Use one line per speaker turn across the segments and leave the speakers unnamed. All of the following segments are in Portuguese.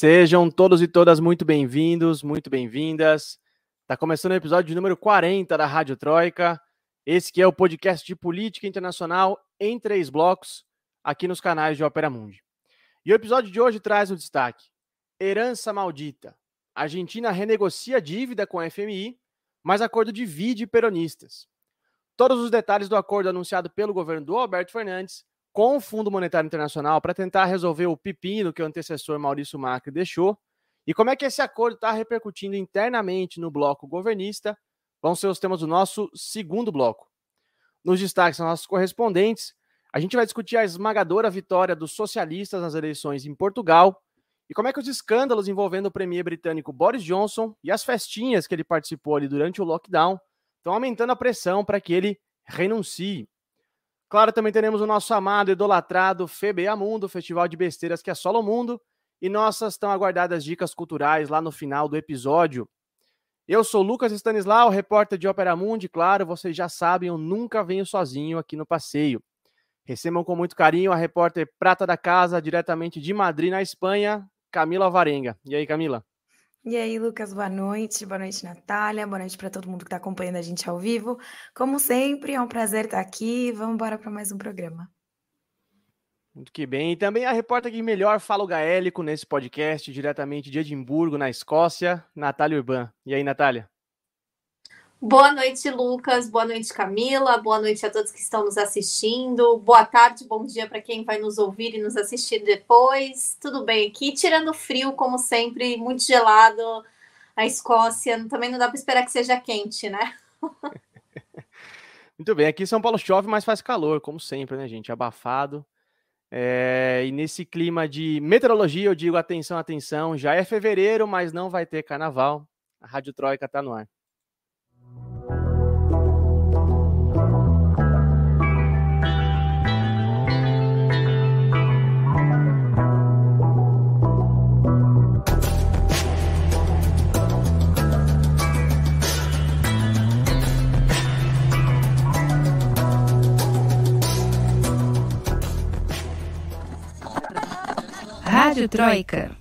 Sejam todos e todas muito bem-vindos, muito bem-vindas. Está começando o episódio número 40 da Rádio Troika. Esse que é o podcast de política internacional em três blocos, aqui nos canais de Opera Mundi. E o episódio de hoje traz o destaque: Herança maldita. Argentina renegocia dívida com a FMI, mas acordo divide peronistas. Todos os detalhes do acordo anunciado pelo governo do Alberto Fernandes com o Fundo Monetário Internacional para tentar resolver o pepino que o antecessor Maurício Macri deixou e como é que esse acordo está repercutindo internamente no bloco governista, vão ser os temas do nosso segundo bloco. Nos destaques dos nossos correspondentes, a gente vai discutir a esmagadora vitória dos socialistas nas eleições em Portugal e como é que os escândalos envolvendo o premier britânico Boris Johnson e as festinhas que ele participou ali durante o lockdown estão aumentando a pressão para que ele renuncie. Claro, também teremos o nosso amado, idolatrado FBA Mundo, festival de besteiras que é solo mundo, e nossas tão aguardadas dicas culturais lá no final do episódio. Eu sou Lucas Stanislau, repórter de Ópera Mundi, claro, vocês já sabem, eu nunca venho sozinho aqui no passeio. Recebam com muito carinho a repórter prata da casa, diretamente de Madrid, na Espanha, Camila Varenga. E aí, Camila?
E aí, Lucas, boa noite. Boa noite, Natália. Boa noite para todo mundo que está acompanhando a gente ao vivo. Como sempre, é um prazer estar aqui. Vamos embora para mais um programa.
Muito que bem. E também a repórter que melhor fala o gaélico nesse podcast, diretamente de Edimburgo, na Escócia, Natália Urban. E aí, Natália?
Boa noite, Lucas. Boa noite, Camila. Boa noite a todos que estão nos assistindo. Boa tarde, bom dia para quem vai nos ouvir e nos assistir depois. Tudo bem aqui? Tirando frio, como sempre, muito gelado. A Escócia também não dá para esperar que seja quente, né?
muito bem. Aqui em São Paulo chove, mas faz calor, como sempre, né, gente? Abafado. É... e nesse clima de meteorologia, eu digo atenção, atenção. Já é fevereiro, mas não vai ter carnaval. A Rádio Troika está no ar.
Rádio Troika.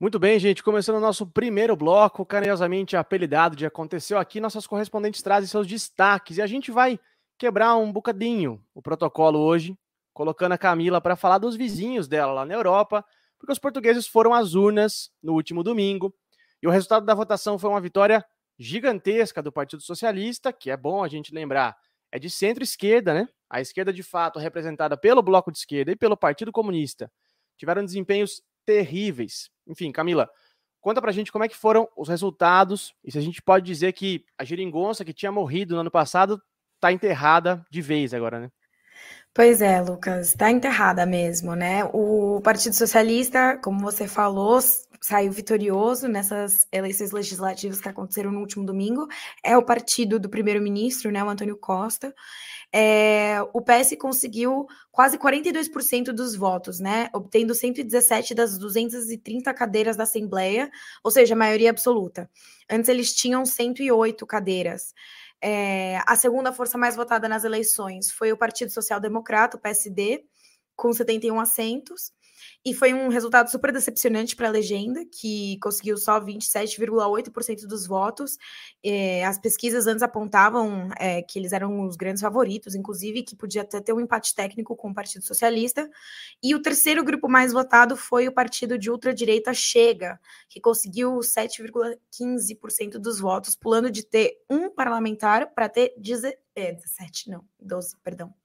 Muito bem, gente. Começando o nosso primeiro bloco, carinhosamente apelidado de Aconteceu Aqui, nossas correspondentes trazem seus destaques e a gente vai quebrar um bocadinho o protocolo hoje, colocando a Camila para falar dos vizinhos dela lá na Europa, porque os portugueses foram às urnas no último domingo e o resultado da votação foi uma vitória gigantesca do Partido Socialista, que é bom a gente lembrar, é de centro-esquerda, né? A esquerda, de fato, representada pelo Bloco de Esquerda e pelo Partido Comunista, tiveram desempenhos terríveis. Enfim, Camila, conta pra gente como é que foram os resultados e se a gente pode dizer que a geringonça que tinha morrido no ano passado está enterrada de vez agora, né?
Pois é, Lucas, está enterrada mesmo, né? O Partido Socialista, como você falou, saiu vitorioso nessas eleições legislativas que aconteceram no último domingo. É o partido do primeiro-ministro, né, o Antônio Costa é, o PS conseguiu quase 42% dos votos, né? Obtendo 117 das 230 cadeiras da Assembleia, ou seja, a maioria absoluta. Antes eles tinham 108 cadeiras. É, a segunda força mais votada nas eleições foi o Partido Social Democrata, o PSD, com 71 assentos. E foi um resultado super decepcionante para a legenda, que conseguiu só 27,8% dos votos. É, as pesquisas antes apontavam é, que eles eram os grandes favoritos, inclusive que podia até ter um empate técnico com o Partido Socialista. E o terceiro grupo mais votado foi o partido de ultradireita Chega, que conseguiu 7,15% dos votos, pulando de ter um parlamentar para ter 17, é, não, 12, perdão.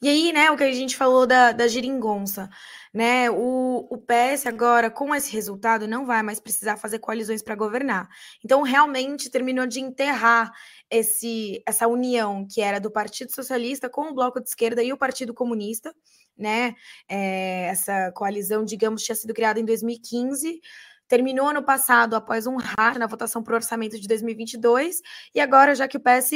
E aí, né, o que a gente falou da, da geringonça, né? O, o PS agora, com esse resultado, não vai mais precisar fazer coalizões para governar. Então, realmente terminou de enterrar esse, essa união que era do Partido Socialista com o Bloco de Esquerda e o Partido Comunista, né? É, essa coalizão, digamos, tinha sido criada em 2015 terminou ano passado após um RAR na votação para o orçamento de 2022, e agora, já que o PS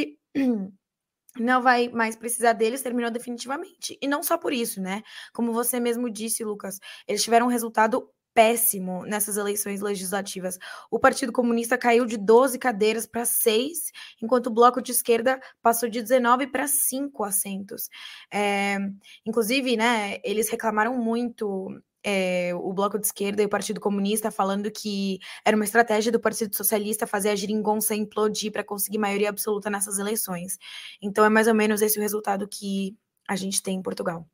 não vai mais precisar deles, terminou definitivamente. E não só por isso, né? Como você mesmo disse, Lucas, eles tiveram um resultado péssimo nessas eleições legislativas. O Partido Comunista caiu de 12 cadeiras para 6, enquanto o Bloco de Esquerda passou de 19 para 5 assentos. É, inclusive, né, eles reclamaram muito. É, o Bloco de Esquerda e o Partido Comunista falando que era uma estratégia do Partido Socialista fazer a geringonça implodir para conseguir maioria absoluta nessas eleições. Então é mais ou menos esse o resultado que a gente tem em Portugal.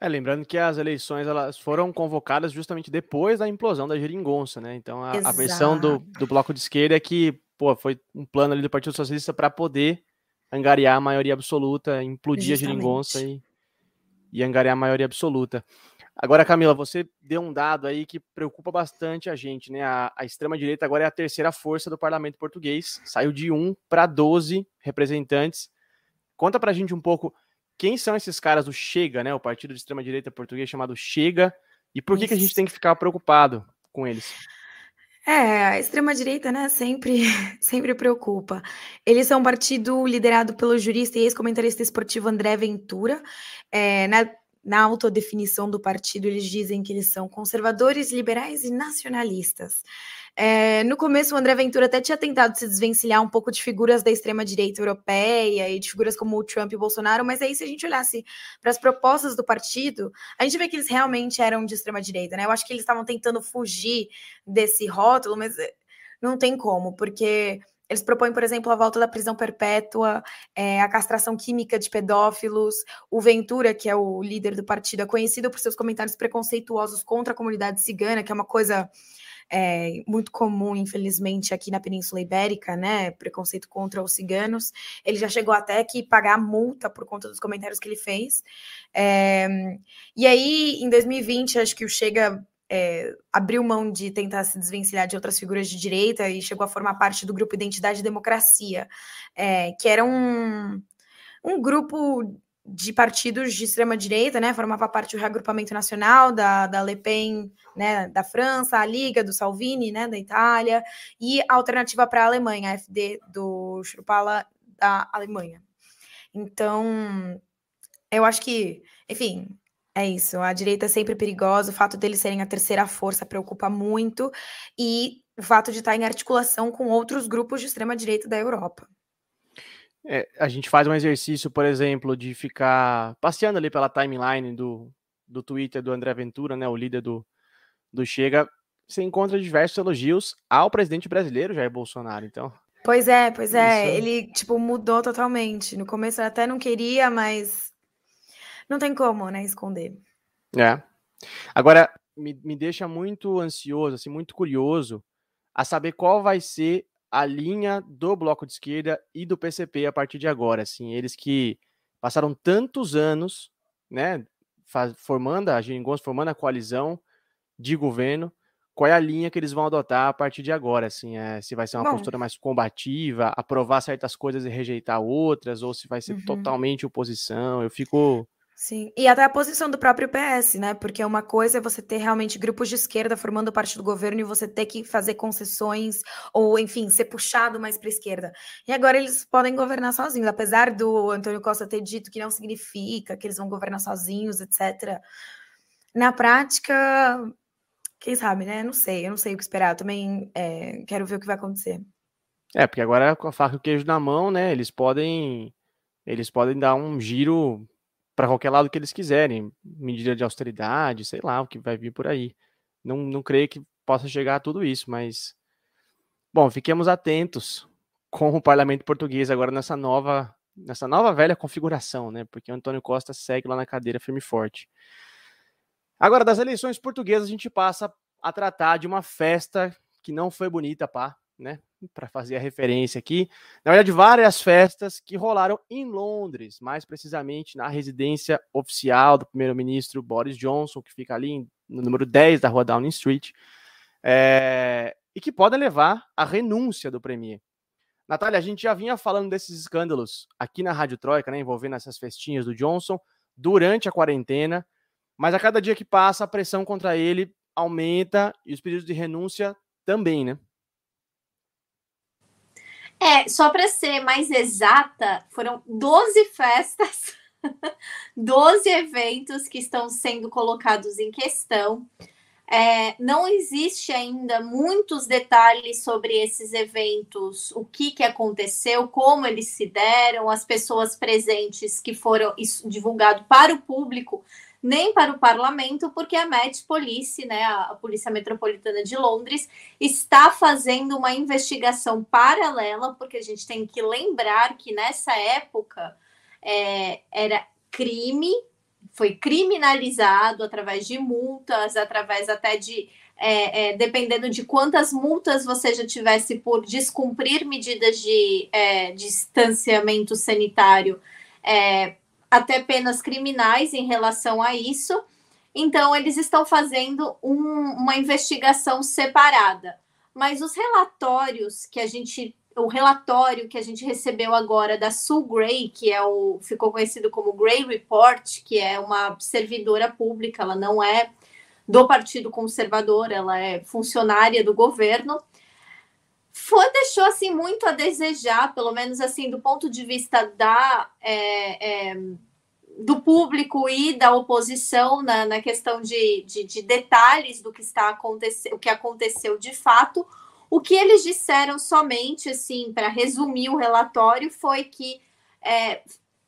É, lembrando que as eleições elas foram convocadas justamente depois da implosão da geringonça, né? Então a, a versão do, do bloco de esquerda é que, pô, foi um plano ali do Partido Socialista para poder angariar a maioria absoluta, implodir justamente. a geringonça e, e angariar a maioria absoluta. Agora, Camila, você deu um dado aí que preocupa bastante a gente, né? A, a extrema-direita agora é a terceira força do parlamento português, saiu de 1 para 12 representantes. Conta pra gente um pouco quem são esses caras do Chega, né? O partido de extrema-direita português chamado Chega, e por que, que a gente tem que ficar preocupado com eles?
É, a extrema-direita, né, sempre, sempre preocupa. Eles são um partido liderado pelo jurista e ex-comentarista esportivo André Ventura. É, na, na autodefinição do partido, eles dizem que eles são conservadores, liberais e nacionalistas. É, no começo, o André Ventura até tinha tentado se desvencilhar um pouco de figuras da extrema-direita europeia e de figuras como o Trump e o Bolsonaro, mas aí, se a gente olhasse para as propostas do partido, a gente vê que eles realmente eram de extrema-direita, né? Eu acho que eles estavam tentando fugir desse rótulo, mas eh, não tem como, porque eles propõem, por exemplo, a volta da prisão perpétua, é, a castração química de pedófilos. O Ventura, que é o líder do partido, é conhecido por seus comentários preconceituosos contra a comunidade cigana, que é uma coisa é, muito comum, infelizmente, aqui na Península Ibérica, né? Preconceito contra os ciganos. Ele já chegou até que pagar multa por conta dos comentários que ele fez. É, e aí, em 2020, acho que o Chega é, abriu mão de tentar se desvencilhar de outras figuras de direita e chegou a formar parte do grupo Identidade e Democracia, é, que era um, um grupo de partidos de extrema direita, né? Formava parte do reagrupamento nacional da, da Le Pen, né? Da França, a Liga do Salvini, né? Da Itália e a alternativa para a Alemanha, a FD do Schrupala da Alemanha. Então, eu acho que, enfim, é isso. A direita é sempre perigosa. O fato deles serem a terceira força preocupa muito e o fato de estar em articulação com outros grupos de extrema direita da Europa.
É, a gente faz um exercício, por exemplo, de ficar passeando ali pela timeline do, do Twitter do André Ventura, né, o líder do, do Chega, você encontra diversos elogios ao presidente brasileiro, Jair Bolsonaro. Então.
Pois é, pois é. Isso... Ele, tipo, mudou totalmente. No começo eu até não queria, mas não tem como, né, esconder.
É. Agora, me, me deixa muito ansioso, assim, muito curioso a saber qual vai ser a linha do bloco de esquerda e do PCP a partir de agora, assim, eles que passaram tantos anos, né, faz, formando a Geringonça, formando a coalizão de governo, qual é a linha que eles vão adotar a partir de agora, assim, é, se vai ser uma Bom, postura mais combativa, aprovar certas coisas e rejeitar outras, ou se vai ser uhum. totalmente oposição, eu fico
Sim, e até a posição do próprio PS, né? Porque uma coisa é você ter realmente grupos de esquerda formando parte do governo e você ter que fazer concessões, ou enfim, ser puxado mais para a esquerda. E agora eles podem governar sozinhos, apesar do Antônio Costa ter dito que não significa que eles vão governar sozinhos, etc. Na prática, quem sabe, né? Não sei, eu não sei o que esperar. Eu também é, quero ver o que vai acontecer.
É, porque agora com a faca e o queijo na mão, né? Eles podem, eles podem dar um giro para qualquer lado que eles quiserem, medida de austeridade, sei lá, o que vai vir por aí. Não, não creio que possa chegar a tudo isso, mas bom, fiquemos atentos com o parlamento português agora nessa nova nessa nova velha configuração, né? Porque o Antônio Costa segue lá na cadeira firme e forte. Agora das eleições portuguesas a gente passa a tratar de uma festa que não foi bonita, pá, né? Para fazer a referência aqui, na verdade, várias festas que rolaram em Londres, mais precisamente na residência oficial do primeiro-ministro Boris Johnson, que fica ali no número 10 da rua Downing Street, é, e que podem levar à renúncia do premier. Natália, a gente já vinha falando desses escândalos aqui na Rádio Troika, né, envolvendo essas festinhas do Johnson, durante a quarentena, mas a cada dia que passa, a pressão contra ele aumenta e os pedidos de renúncia também, né?
É, só para ser mais exata, foram 12 festas, 12 eventos que estão sendo colocados em questão. É, não existe ainda muitos detalhes sobre esses eventos, o que, que aconteceu, como eles se deram, as pessoas presentes que foram divulgados para o público, nem para o parlamento, porque a Met Police, né, a Polícia Metropolitana de Londres, está fazendo uma investigação paralela, porque a gente tem que lembrar que nessa época é, era crime foi criminalizado através de multas, através até de. É, é, dependendo de quantas multas você já tivesse por descumprir medidas de é, distanciamento sanitário, é, até penas criminais em relação a isso. Então, eles estão fazendo um, uma investigação separada. Mas os relatórios que a gente o relatório que a gente recebeu agora da Sue Gray, que é o ficou conhecido como Gray Report, que é uma servidora pública, ela não é do Partido Conservador, ela é funcionária do governo. Foi, deixou assim muito a desejar, pelo menos assim do ponto de vista da é, é, do público e da oposição na, na questão de, de, de detalhes do que está acontecendo, o que aconteceu de fato. O que eles disseram somente, assim, para resumir o relatório, foi que é,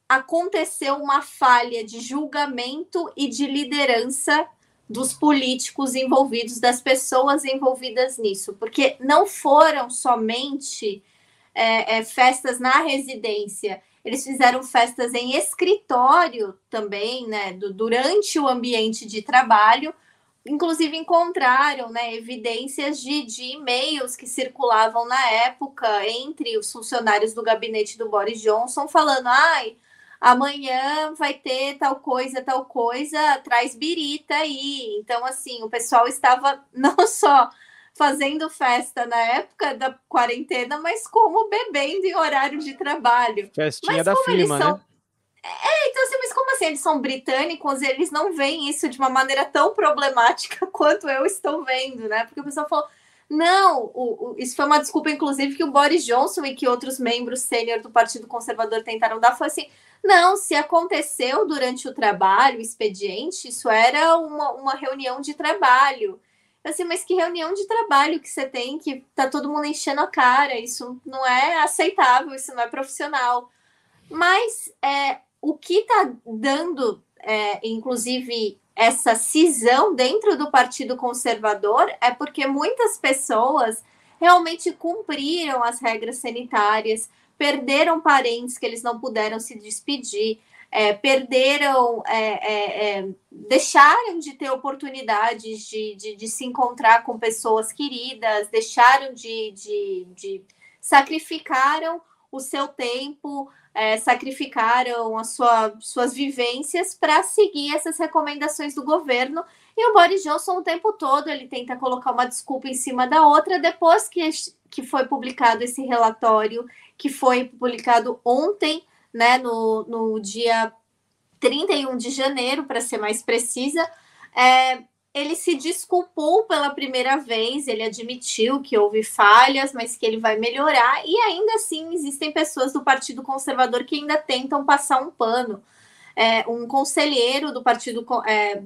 aconteceu uma falha de julgamento e de liderança dos políticos envolvidos, das pessoas envolvidas nisso, porque não foram somente é, é, festas na residência, eles fizeram festas em escritório também, né, do, durante o ambiente de trabalho, inclusive encontraram né, evidências de, de e-mails que circulavam na época entre os funcionários do gabinete do Boris Johnson, falando: ai, amanhã vai ter tal coisa, tal coisa, traz birita aí. Então, assim, o pessoal estava não só fazendo festa na época da quarentena, mas como bebendo em horário de trabalho.
Festinha
mas
da firma,
são...
né?
É, então assim, mas como assim? Eles são britânicos, eles não veem isso de uma maneira tão problemática quanto eu estou vendo, né? Porque o pessoal falou, não, o, o, isso foi uma desculpa, inclusive, que o Boris Johnson e que outros membros sênior do Partido Conservador tentaram dar, foi assim, não, se aconteceu durante o trabalho, o expediente, isso era uma, uma reunião de trabalho. Assim, mas que reunião de trabalho que você tem, que tá todo mundo enchendo a cara, isso não é aceitável, isso não é profissional. Mas é, o que está dando, é, inclusive, essa cisão dentro do Partido Conservador é porque muitas pessoas realmente cumpriram as regras sanitárias, perderam parentes que eles não puderam se despedir, é, perderam, é, é, é deixaram de ter oportunidades de, de, de, se encontrar com pessoas queridas, deixaram de, de, de sacrificaram o seu tempo é, sacrificaram as sua, suas vivências para seguir essas recomendações do governo. E o Boris Johnson, o tempo todo, ele tenta colocar uma desculpa em cima da outra. Depois que, que foi publicado esse relatório, que foi publicado ontem, né, no, no dia 31 de janeiro, para ser mais precisa, é, ele se desculpou pela primeira vez, ele admitiu que houve falhas, mas que ele vai melhorar, e ainda assim existem pessoas do Partido Conservador que ainda tentam passar um pano. É, um conselheiro do Partido, é,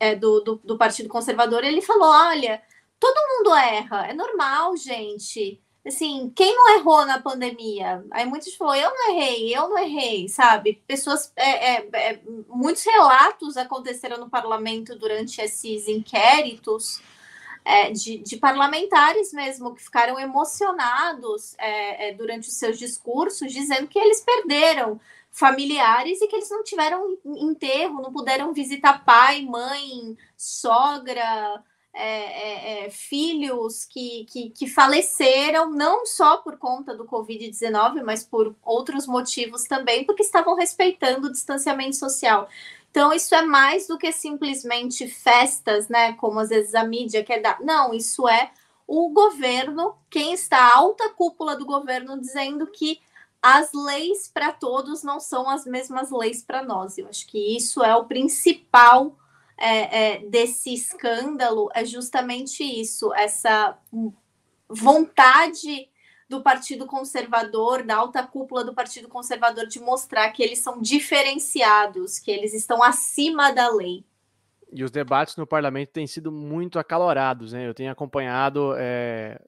é, do, do, do Partido Conservador ele falou: olha, todo mundo erra, é normal, gente assim, quem não errou na pandemia? Aí muitos falou, eu não errei, eu não errei, sabe? Pessoas, é, é, é, muitos relatos aconteceram no parlamento durante esses inquéritos é, de, de, parlamentares mesmo que ficaram emocionados é, é, durante os seus discursos, dizendo que eles perderam familiares e que eles não tiveram enterro, não puderam visitar pai, mãe, sogra, é, é, é, filhos que, que, que, faleceram, não só por conta do Covid-19, mas por outros motivos também, porque estavam respeitando o distanciamento social. Então, isso é mais do que simplesmente festas, né? Como às vezes a mídia quer dar. Não, isso é o governo, quem está a alta cúpula do governo, dizendo que as leis para todos não são as mesmas leis para nós. Eu acho que isso é o principal é, é, desse escândalo é justamente isso, essa vontade do Partido Conservador, da alta cúpula do Partido Conservador, de mostrar que eles são diferenciados, que eles estão acima da lei.
E os debates no parlamento têm sido muito acalorados, né? Eu tenho acompanhado, é,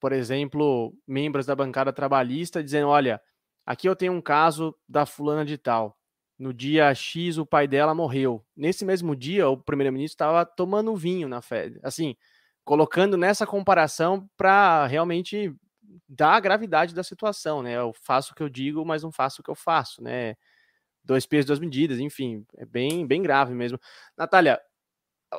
por exemplo, membros da bancada trabalhista dizendo: olha, aqui eu tenho um caso da fulana de tal. No dia X, o pai dela morreu. Nesse mesmo dia, o primeiro-ministro estava tomando vinho na Fed. Assim, colocando nessa comparação para realmente dar a gravidade da situação, né? Eu faço o que eu digo, mas não faço o que eu faço, né? Dois pesos, duas medidas, enfim, é bem, bem grave mesmo. Natália,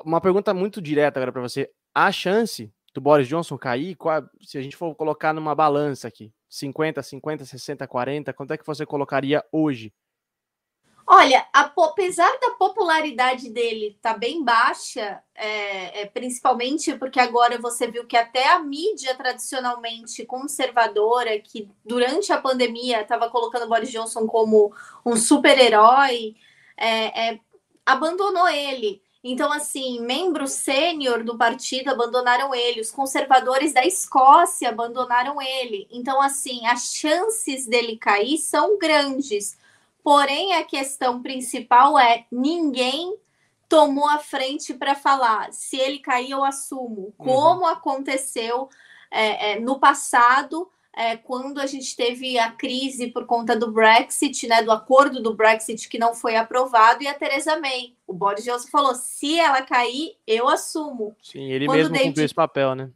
uma pergunta muito direta agora para você. Há chance do Boris Johnson cair? Qual, se a gente for colocar numa balança aqui, 50, 50, 60, 40, quanto é que você colocaria hoje
Olha, apesar da popularidade dele tá bem baixa, é, é, principalmente porque agora você viu que até a mídia tradicionalmente conservadora, que durante a pandemia estava colocando Boris Johnson como um super-herói, é, é, abandonou ele. Então, assim, membros sênior do partido abandonaram ele, os conservadores da Escócia abandonaram ele. Então, assim, as chances dele cair são grandes Porém, a questão principal é ninguém tomou a frente para falar se ele cair, eu assumo. Uhum. Como uhum. aconteceu é, é, no passado, é, quando a gente teve a crise por conta do Brexit, né, do acordo do Brexit que não foi aprovado, e a Theresa May. O Boris Johnson falou: se ela cair, eu assumo.
Sim, ele quando mesmo David... cumpriu esse papel, né?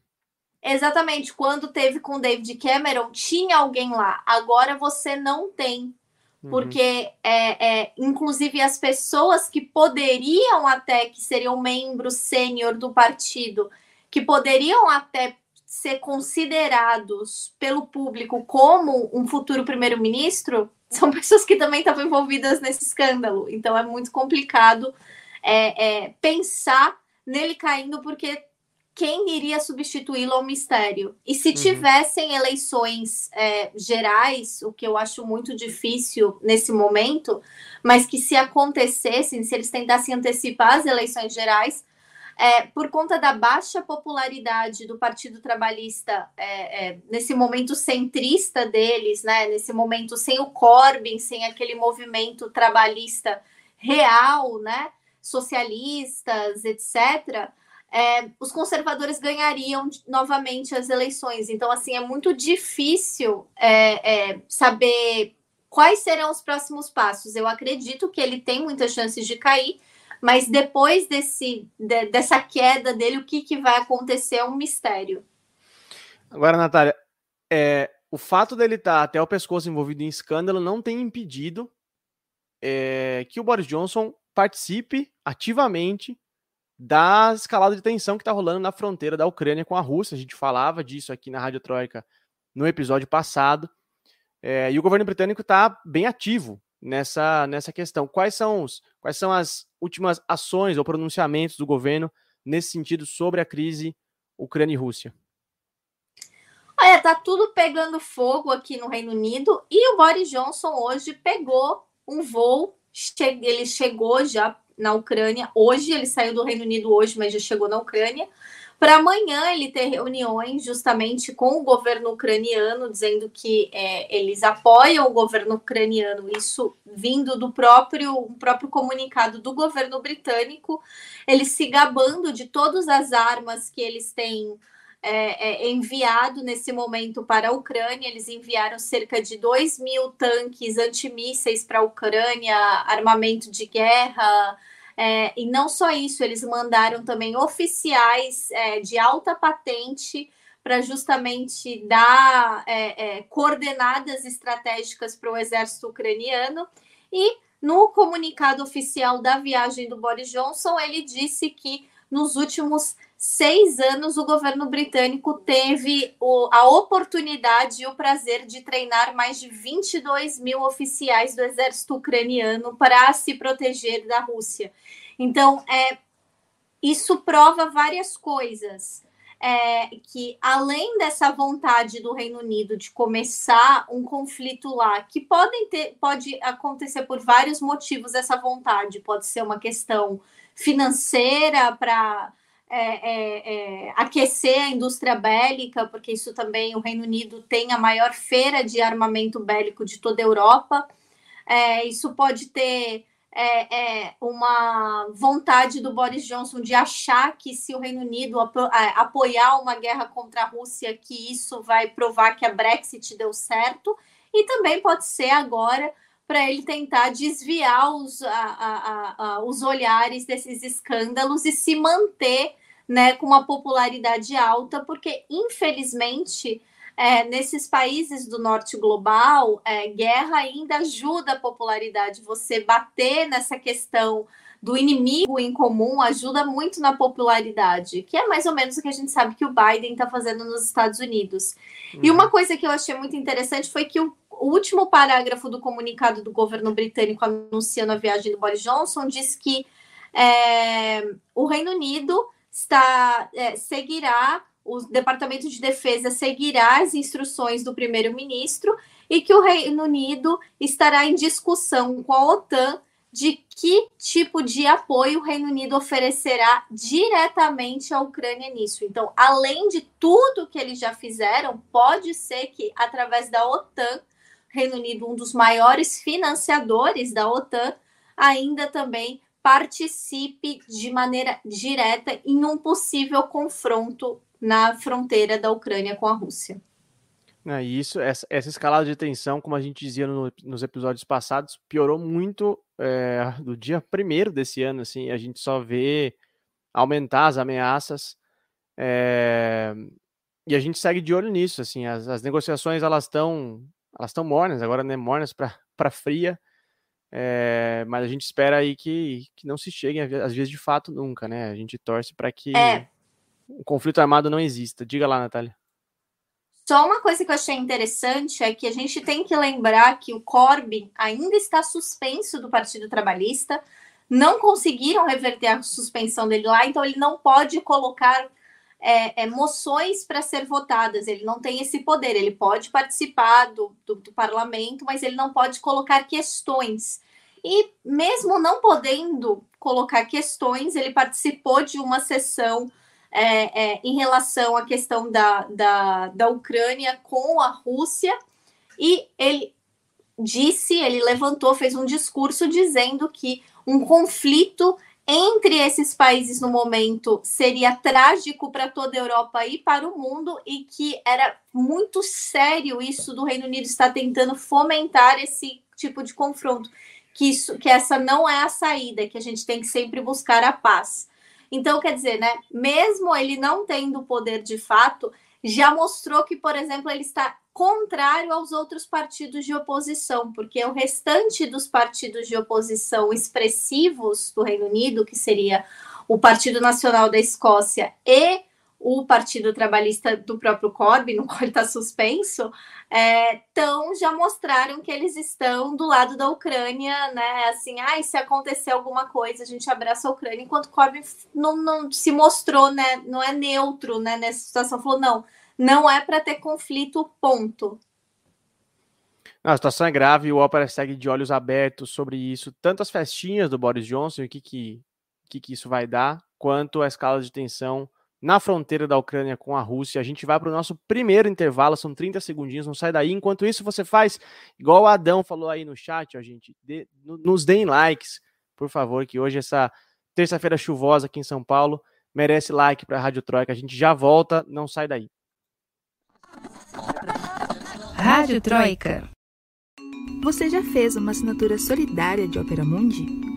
Exatamente. Quando teve com David Cameron, tinha alguém lá. Agora você não tem. Uhum. porque é, é, inclusive as pessoas que poderiam até que seriam membros sênior do partido, que poderiam até ser considerados pelo público como um futuro primeiro-ministro, são pessoas que também estavam envolvidas nesse escândalo. Então é muito complicado é, é pensar nele caindo, porque quem iria substituí-lo ao mistério. E se uhum. tivessem eleições é, gerais, o que eu acho muito difícil nesse momento, mas que se acontecessem, se eles tentassem antecipar as eleições gerais, é, por conta da baixa popularidade do Partido Trabalhista, é, é nesse momento centrista deles, né, nesse momento sem o Corbyn, sem aquele movimento trabalhista real, né, socialistas, etc., é, os conservadores ganhariam novamente as eleições. Então, assim, é muito difícil é, é, saber quais serão os próximos passos. Eu acredito que ele tem muitas chances de cair, mas depois desse, de, dessa queda dele, o que, que vai acontecer é um mistério.
Agora, Natália, é, o fato dele estar até o pescoço envolvido em escândalo não tem impedido é, que o Boris Johnson participe ativamente da escalada de tensão que está rolando na fronteira da Ucrânia com a Rússia. A gente falava disso aqui na Rádio Troika no episódio passado. É, e o governo britânico está bem ativo nessa, nessa questão. Quais são, os, quais são as últimas ações ou pronunciamentos do governo nesse sentido sobre a crise Ucrânia e Rússia?
Olha, tá tudo pegando fogo aqui no Reino Unido e o Boris Johnson hoje pegou um voo, ele chegou já na Ucrânia. Hoje, ele saiu do Reino Unido hoje, mas já chegou na Ucrânia. Para amanhã ele ter reuniões justamente com o governo ucraniano, dizendo que é, eles apoiam o governo ucraniano, isso vindo do próprio, próprio comunicado do governo britânico, eles se gabando de todas as armas que eles têm é, é, enviado nesse momento para a Ucrânia. Eles enviaram cerca de 2 mil tanques antimísseis para a Ucrânia, armamento de guerra. É, e não só isso, eles mandaram também oficiais é, de alta patente para justamente dar é, é, coordenadas estratégicas para o exército ucraniano. E no comunicado oficial da viagem do Boris Johnson, ele disse que nos últimos seis anos, o governo britânico teve o, a oportunidade e o prazer de treinar mais de 22 mil oficiais do exército ucraniano para se proteger da Rússia. Então, é, isso prova várias coisas. É, que além dessa vontade do Reino Unido de começar um conflito lá, que podem ter, pode acontecer por vários motivos essa vontade, pode ser uma questão financeira para é, é, é, aquecer a indústria bélica, porque isso também o Reino Unido tem a maior feira de armamento bélico de toda a Europa. É, isso pode ter é, é, uma vontade do Boris Johnson de achar que se o Reino Unido apo apoiar uma guerra contra a Rússia, que isso vai provar que a Brexit deu certo, e também pode ser agora para ele tentar desviar os, a, a, a, os olhares desses escândalos e se manter né, com uma popularidade alta, porque infelizmente é, nesses países do norte global, é, guerra ainda ajuda a popularidade. Você bater nessa questão do inimigo em comum ajuda muito na popularidade, que é mais ou menos o que a gente sabe que o Biden está fazendo nos Estados Unidos. Uhum. E uma coisa que eu achei muito interessante foi que o, o, último parágrafo do comunicado do governo britânico anunciando a viagem do Boris Johnson diz que é, o Reino Unido está é, seguirá o Departamento de Defesa seguirá as instruções do primeiro-ministro e que o Reino Unido estará em discussão com a OTAN de que tipo de apoio o Reino Unido oferecerá diretamente à Ucrânia nisso. Então, além de tudo que eles já fizeram, pode ser que através da OTAN, Reino Unido, um dos maiores financiadores da OTAN, ainda também participe de maneira direta em um possível confronto na fronteira da Ucrânia com a Rússia.
É, isso, essa, essa, escalada de tensão, como a gente dizia no, nos episódios passados, piorou muito é, do dia primeiro desse ano. Assim, a gente só vê aumentar as ameaças é, e a gente segue de olho nisso. Assim, as, as negociações elas estão elas estão mornas agora, né? Mornas para fria. É, mas a gente espera aí que, que não se cheguem às vezes de fato nunca, né? A gente torce para que
é
um conflito armado não exista. Diga lá, Natália.
Só uma coisa que eu achei interessante é que a gente tem que lembrar que o Corbyn ainda está suspenso do Partido Trabalhista, não conseguiram reverter a suspensão dele lá, então ele não pode colocar é, é, moções para ser votadas, ele não tem esse poder, ele pode participar do, do, do parlamento, mas ele não pode colocar questões. E mesmo não podendo colocar questões, ele participou de uma sessão é, é, em relação à questão da, da, da Ucrânia com a Rússia, e ele disse, ele levantou, fez um discurso dizendo que um conflito entre esses países no momento seria trágico para toda a Europa e para o mundo, e que era muito sério isso do Reino Unido estar tentando fomentar esse tipo de confronto, que, isso, que essa não é a saída, que a gente tem que sempre buscar a paz. Então, quer dizer, né, mesmo ele não tendo poder de fato, já mostrou que, por exemplo, ele está contrário aos outros partidos de oposição, porque o restante dos partidos de oposição expressivos do Reino Unido, que seria o Partido Nacional da Escócia e o Partido Trabalhista do próprio Corbyn, no qual ele está suspenso, é, tão, já mostraram que eles estão do lado da Ucrânia, né? Assim, ah, se acontecer alguma coisa, a gente abraça a Ucrânia, enquanto Corbyn não, não se mostrou, né? Não é neutro né, nessa situação, falou, não, não é para ter conflito, ponto.
a situação é grave o Opera segue de olhos abertos sobre isso, tanto as festinhas do Boris Johnson, o que, que, que, que isso vai dar, quanto a escala de tensão na fronteira da Ucrânia com a Rússia. A gente vai para o nosso primeiro intervalo, são 30 segundinhos, não sai daí. Enquanto isso, você faz igual o Adão falou aí no chat, ó, gente. De, nos deem likes, por favor, que hoje, essa terça-feira chuvosa aqui em São Paulo, merece like para a Rádio Troika. A gente já volta, não sai daí.
Rádio Troika.
Você já fez uma assinatura solidária de Opera Mundi?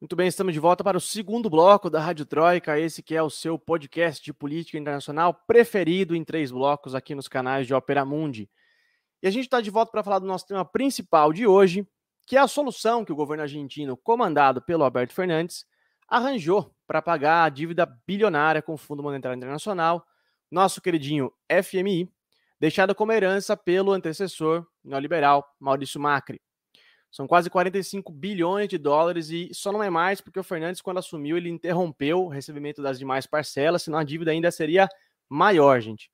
Muito bem, estamos de volta para o segundo bloco da Rádio Troika, esse que é o seu podcast de política internacional preferido em três blocos aqui nos canais de Opera Mundi. E a gente está de volta para falar do nosso tema principal de hoje, que é a solução que o governo argentino, comandado pelo Alberto Fernandes, arranjou para pagar a dívida bilionária com o Fundo Monetário Internacional, nosso queridinho FMI, deixada como herança pelo antecessor neoliberal Maurício Macri. São quase 45 bilhões de dólares e só não é mais porque o Fernandes, quando assumiu, ele interrompeu o recebimento das demais parcelas, senão a dívida ainda seria maior, gente.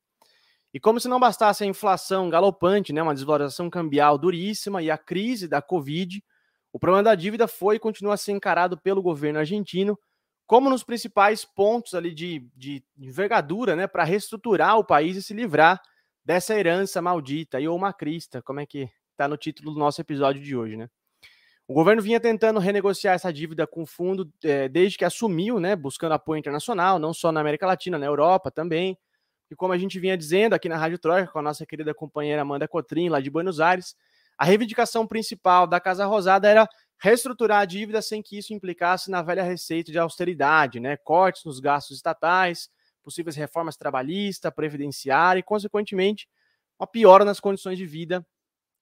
E como se não bastasse a inflação galopante, né, uma desvalorização cambial duríssima e a crise da Covid, o problema da dívida foi e continua a ser encarado pelo governo argentino como nos principais pontos ali de, de envergadura, né, para reestruturar o país e se livrar dessa herança maldita e ou macrista, como é que está no título do nosso episódio de hoje, né? O governo vinha tentando renegociar essa dívida com o fundo é, desde que assumiu, né, buscando apoio internacional, não só na América Latina, na Europa também. E como a gente vinha dizendo aqui na Rádio Troika, com a nossa querida companheira Amanda Cotrim, lá de Buenos Aires, a reivindicação principal da Casa Rosada era reestruturar a dívida sem que isso implicasse na velha receita de austeridade, né? Cortes nos gastos estatais, possíveis reformas trabalhista, previdenciária e, consequentemente, uma piora nas condições de vida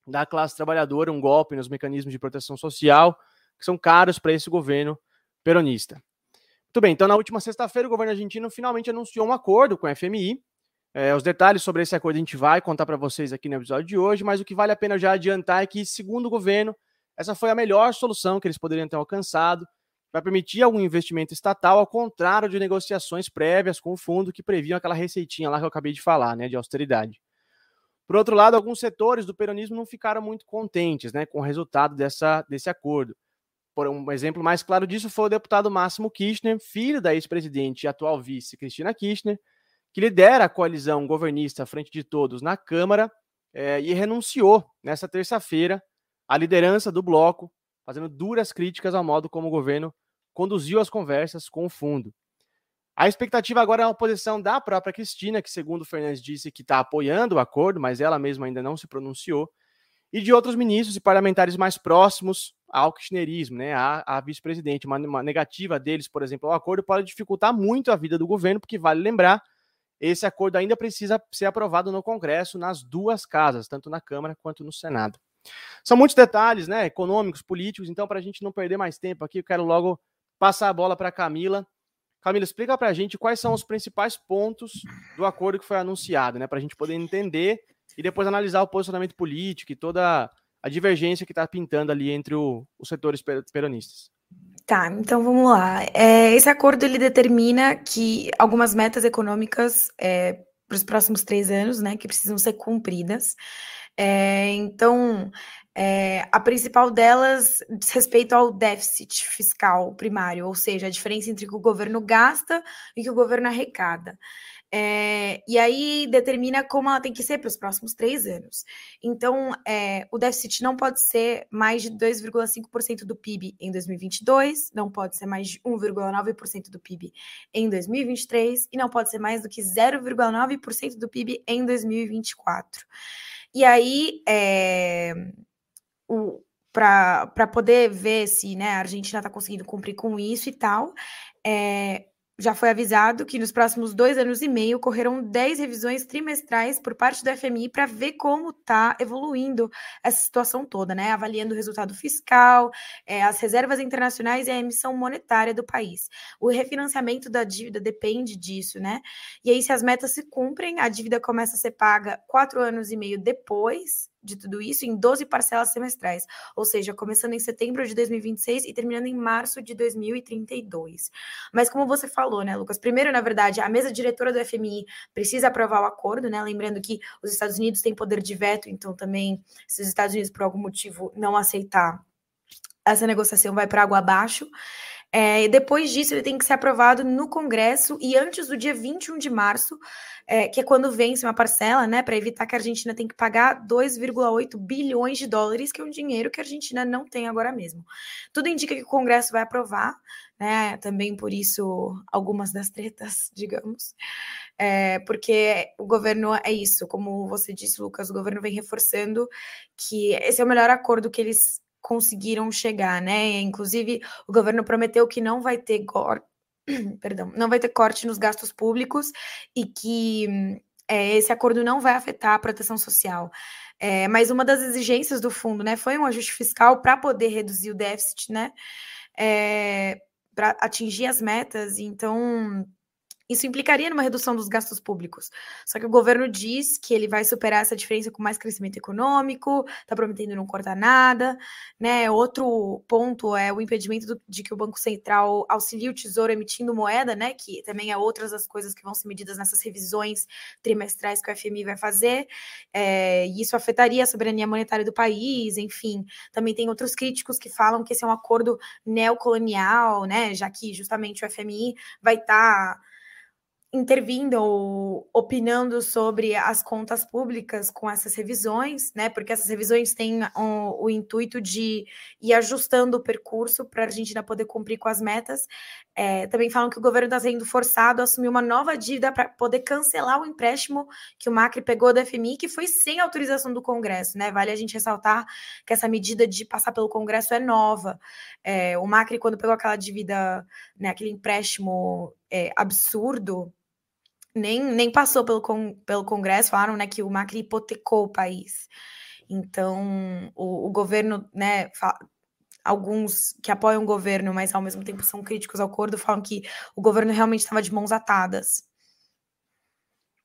da classe trabalhadora, um golpe nos mecanismos de proteção social, que são caros para esse governo peronista. Muito bem, então na última sexta-feira o governo argentino finalmente anunciou um acordo com a FMI. É, os detalhes sobre esse acordo a gente vai contar para vocês aqui no episódio de hoje, mas o que vale a pena já adiantar é que, segundo o governo, essa foi a melhor solução que eles poderiam ter alcançado. Vai permitir algum investimento estatal, ao contrário de negociações prévias com o fundo que previam aquela receitinha lá que eu acabei de falar, né, de austeridade. Por outro lado, alguns setores do peronismo não ficaram muito contentes né, com o resultado dessa, desse acordo. Por um exemplo mais claro disso foi o deputado Máximo Kirchner, filho da ex-presidente e atual vice Cristina Kirchner, que lidera a coalizão governista Frente de Todos na Câmara é, e renunciou nessa terça-feira à liderança do bloco, fazendo duras críticas ao modo como o governo conduziu as conversas com o fundo. A expectativa agora é uma posição da própria Cristina, que, segundo o Fernandes disse, que está apoiando o acordo, mas ela mesma ainda não se pronunciou, e de outros ministros e parlamentares mais próximos ao kirchnerismo, né, à, à vice-presidente. Uma, uma, negativa deles, por exemplo, ao acordo pode dificultar muito a vida do governo, porque vale lembrar, esse acordo ainda precisa ser aprovado no Congresso, nas duas casas, tanto na Câmara quanto no Senado. São muitos detalhes, né, econômicos, políticos, então, para a gente não perder mais tempo aqui, eu quero logo passar a bola para a Camila Camila, explica para a gente quais são os principais pontos do acordo que foi anunciado, né? Para a gente poder entender e depois analisar o posicionamento político e toda a divergência que está pintando ali entre o, os setores peronistas.
Tá, então vamos lá. É, esse acordo ele determina que algumas metas econômicas é, para os próximos três anos, né, que precisam ser cumpridas. É, então, é, a principal delas diz respeito ao déficit fiscal primário, ou seja, a diferença entre o que o governo gasta e o que o governo arrecada. É, e aí determina como ela tem que ser para os próximos três anos. Então, é, o déficit não pode ser mais de 2,5% do PIB em 2022, não pode ser mais de 1,9% do PIB em 2023 e não pode ser mais do que 0,9% do PIB em 2024. E aí, é, para poder ver se né, a Argentina está conseguindo cumprir com isso e tal, é, já foi avisado que nos próximos dois anos e meio ocorrerão 10 revisões trimestrais por parte do FMI para ver como está evoluindo essa situação toda, né? Avaliando o resultado fiscal, é, as reservas internacionais e a emissão monetária do país. O refinanciamento da dívida depende disso, né? E aí, se as metas se cumprem, a dívida começa a ser paga quatro anos e meio depois de tudo isso em 12 parcelas semestrais, ou seja, começando em setembro de 2026 e terminando em março de 2032. Mas como você falou, né, Lucas? Primeiro, na verdade, a mesa diretora do FMI precisa aprovar o acordo, né? Lembrando que os Estados Unidos têm poder de veto, então também, se os Estados Unidos por algum motivo não aceitar, essa negociação vai para água abaixo. É, depois disso, ele tem que ser aprovado no Congresso e antes do dia 21 de março, é, que é quando vence uma parcela, né, para evitar que a Argentina tenha que pagar 2,8 bilhões de dólares, que é um dinheiro que a Argentina não tem agora mesmo. Tudo indica que o Congresso vai aprovar, né, também por isso algumas das tretas, digamos, é, porque o governo é isso, como você disse, Lucas, o governo vem reforçando que esse é o melhor acordo que eles conseguiram chegar, né? Inclusive, o governo prometeu que não vai ter perdão, não vai ter corte nos gastos públicos e que é, esse acordo não vai afetar a proteção social. É, mas uma das exigências do fundo, né, foi um ajuste fiscal para poder reduzir o déficit, né, é, para atingir as metas. Então, isso implicaria numa redução dos gastos públicos. Só que o governo diz que ele vai superar essa diferença com mais crescimento econômico, está prometendo não cortar nada. Né? Outro ponto é o impedimento do, de que o Banco Central auxilie o Tesouro emitindo moeda, né? que também é outras das coisas que vão ser medidas nessas revisões trimestrais que o FMI vai fazer. É, e isso afetaria a soberania monetária do país, enfim. Também tem outros críticos que falam que esse é um acordo neocolonial, né? já que justamente o FMI vai estar. Tá intervindo ou opinando sobre as contas públicas com essas revisões, né? Porque essas revisões têm o, o intuito de ir ajustando o percurso para a Argentina poder cumprir com as metas. É, também falam que o governo está sendo forçado a assumir uma nova dívida para poder cancelar o empréstimo que o Macri pegou da FMI, que foi sem autorização do Congresso, né? Vale a gente ressaltar que essa medida de passar pelo Congresso é nova. É, o Macri, quando pegou aquela dívida, né, aquele empréstimo é, absurdo nem, nem passou pelo, con, pelo Congresso, falaram né, que o Macri hipotecou o país. Então, o, o governo, né, alguns que apoiam o governo, mas ao mesmo tempo são críticos ao acordo, falam que o governo realmente estava de mãos atadas.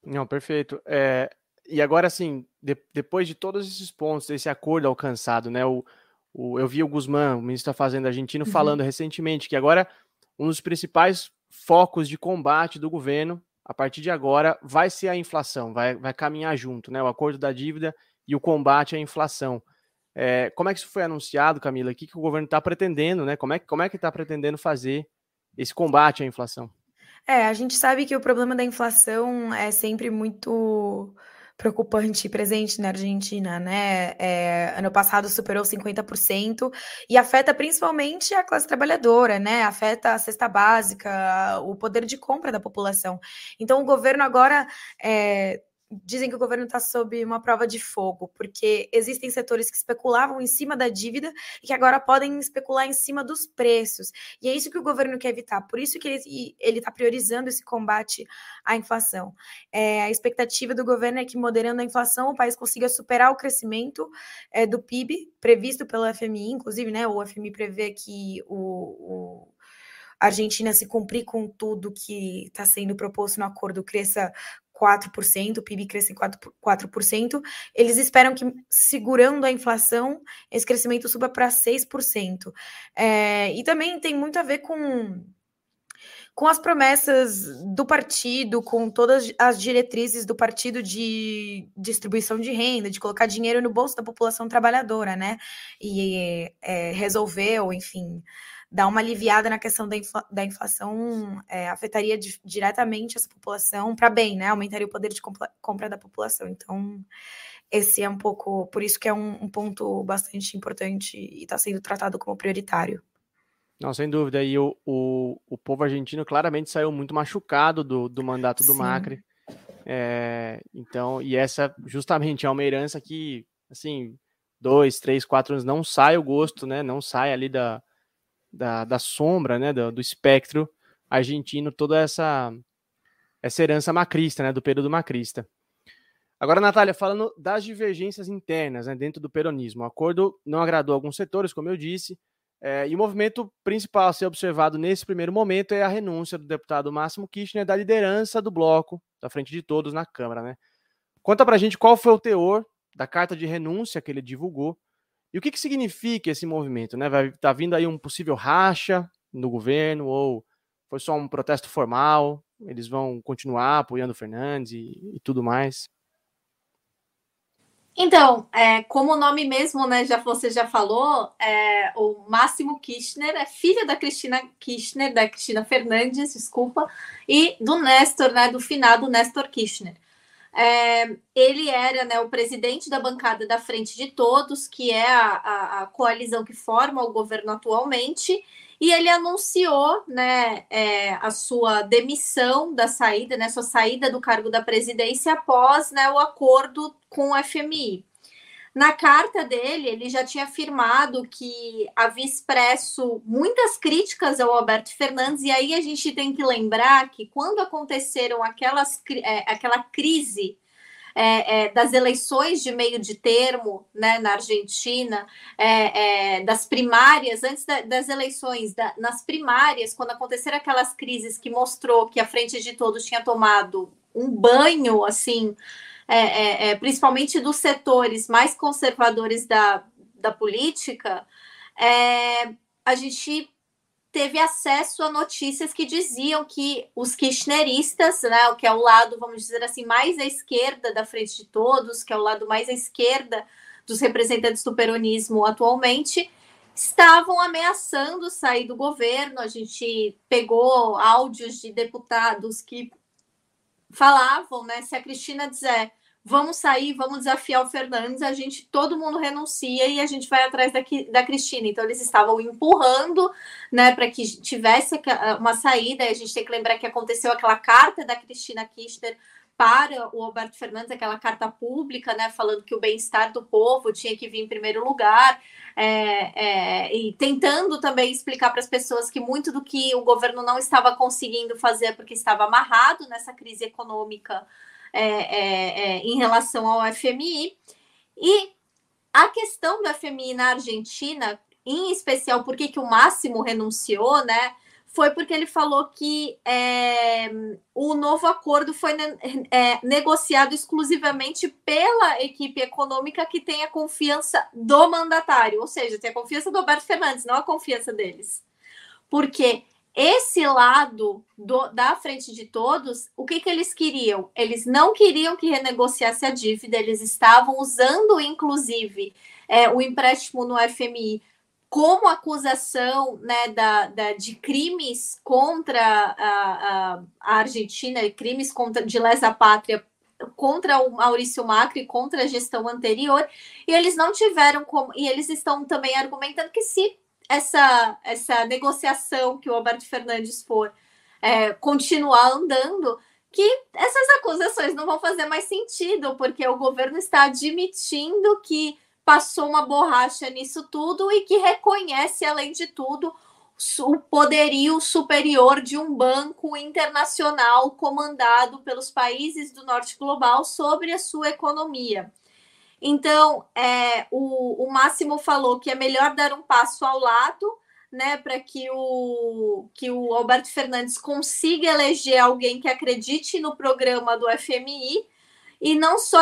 Não, perfeito. É, e agora, assim, de, depois de todos esses pontos, desse acordo alcançado, né, o, o, eu vi o Guzmán, o ministro da Fazenda argentino, uhum. falando recentemente que agora um dos principais focos de combate do governo a partir de agora, vai ser a inflação, vai, vai caminhar junto, né? O acordo da dívida e o combate à inflação. É, como é que isso foi anunciado, Camila? O que, que o governo está pretendendo, né? Como é, como é que está pretendendo fazer esse combate à inflação?
É, a gente sabe que o problema da inflação é sempre muito preocupante presente na Argentina, né? É, ano passado superou 50% e afeta principalmente a classe trabalhadora, né? Afeta a cesta básica, o poder de compra da população. Então, o governo agora é, dizem que o governo está sob uma prova de fogo, porque existem setores que especulavam em cima da dívida e que agora podem especular em cima dos preços. E é isso que o governo quer evitar. Por isso que ele está priorizando esse combate à inflação. É, a expectativa do governo é que, moderando a inflação, o país consiga superar o crescimento é, do PIB previsto pelo FMI, inclusive, né? O FMI prevê que o, o a Argentina se cumprir com tudo que está sendo proposto no acordo, cresça 4%, o PIB cresce em 4%, 4%, eles esperam que, segurando a inflação, esse crescimento suba para 6%. É, e também tem muito a ver com, com as promessas do partido, com todas as diretrizes do partido de distribuição de renda, de colocar dinheiro no bolso da população trabalhadora, né? E é, resolveu, enfim dar uma aliviada na questão da, infla, da inflação é, afetaria di, diretamente essa população para bem, né? Aumentaria o poder de compra, compra, da população. Então, esse é um pouco, por isso que é um, um ponto bastante importante e está sendo tratado como prioritário.
Não, sem dúvida. E o, o, o povo argentino claramente saiu muito machucado do, do mandato do Sim. Macri. É, então, e essa justamente é uma herança que, assim, dois, três, quatro anos não sai o gosto, né? Não sai ali da, da, da sombra, né, do, do espectro argentino, toda essa, essa herança macrista, né, do período macrista. Agora, Natália, falando das divergências internas né, dentro do peronismo, o acordo não agradou alguns setores, como eu disse, é, e o movimento principal a ser observado nesse primeiro momento é a renúncia do deputado Máximo Kirchner da liderança do bloco, da frente de todos na Câmara. Né? Conta pra gente qual foi o teor da carta de renúncia que ele divulgou e o que, que significa esse movimento? Né? Vai tá vindo aí um possível racha no governo ou foi só um protesto formal? Eles vão continuar apoiando o Fernandes e, e tudo mais?
Então, é, como o nome mesmo, né, já você já falou, é, o Máximo Kirchner é filho da Cristina Kirchner, da Cristina Fernandes, desculpa, e do Nestor, né, do finado Nestor Kirchner. É, ele era né, o presidente da bancada da Frente de Todos, que é a, a, a coalizão que forma o governo atualmente, e ele anunciou né, é, a sua demissão da saída, né, sua saída do cargo da presidência após né, o acordo com o FMI. Na carta dele, ele já tinha afirmado que havia expresso muitas críticas ao Alberto Fernandes, e aí a gente tem que lembrar que quando aconteceram aquelas, é, aquela crise é, é, das eleições de meio de termo né, na Argentina, é, é das primárias, antes da, das eleições, da, nas primárias, quando aconteceram aquelas crises que mostrou que a Frente de Todos tinha tomado um banho, assim, é, é, principalmente dos setores mais conservadores da, da política, a gente teve acesso a notícias que diziam que os kirchneristas, né, o que é o lado, vamos dizer assim, mais à esquerda da frente de todos, que é o lado mais à esquerda dos representantes do peronismo atualmente, estavam ameaçando sair do governo. A gente pegou áudios de deputados que falavam, né, se a Cristina dizer vamos sair, vamos desafiar o Fernandes, a gente, todo mundo renuncia e a gente vai atrás da, da Cristina. Então, eles estavam empurrando, né, para que tivesse uma saída. E a gente tem que lembrar que aconteceu aquela carta da Cristina Kirchner para o Alberto Fernandes, aquela carta pública, né, falando que o bem-estar do povo tinha que vir em primeiro lugar, é, é, e tentando também explicar para as pessoas que muito do que o governo não estava conseguindo fazer porque estava amarrado nessa crise econômica é, é, é, em relação ao FMI. E a questão do FMI na Argentina, em especial, por que o Máximo renunciou, né? Foi porque ele falou que é, o novo acordo foi é, negociado exclusivamente pela equipe econômica que tem a confiança do mandatário, ou seja, tem a confiança do Alberto Fernandes, não a confiança deles. Porque esse lado do, da frente de todos, o que, que eles queriam? Eles não queriam que renegociasse a dívida, eles estavam usando, inclusive, é, o empréstimo no FMI como acusação né, da, da, de crimes contra a, a, a Argentina, crimes contra, de lesa pátria contra o Maurício Macri, contra a gestão anterior, e eles não tiveram como, e eles estão também argumentando que se essa, essa negociação que o Alberto Fernandes for é, continuar andando, que essas acusações não vão fazer mais sentido, porque o governo está admitindo que passou uma borracha nisso tudo e que reconhece, além de tudo, o poderio superior de um banco internacional comandado pelos países do norte global sobre a sua economia. Então, é, o, o Máximo falou que é melhor dar um passo ao lado, né, para que o, que o Alberto Fernandes consiga eleger alguém que acredite no programa do FMI e não só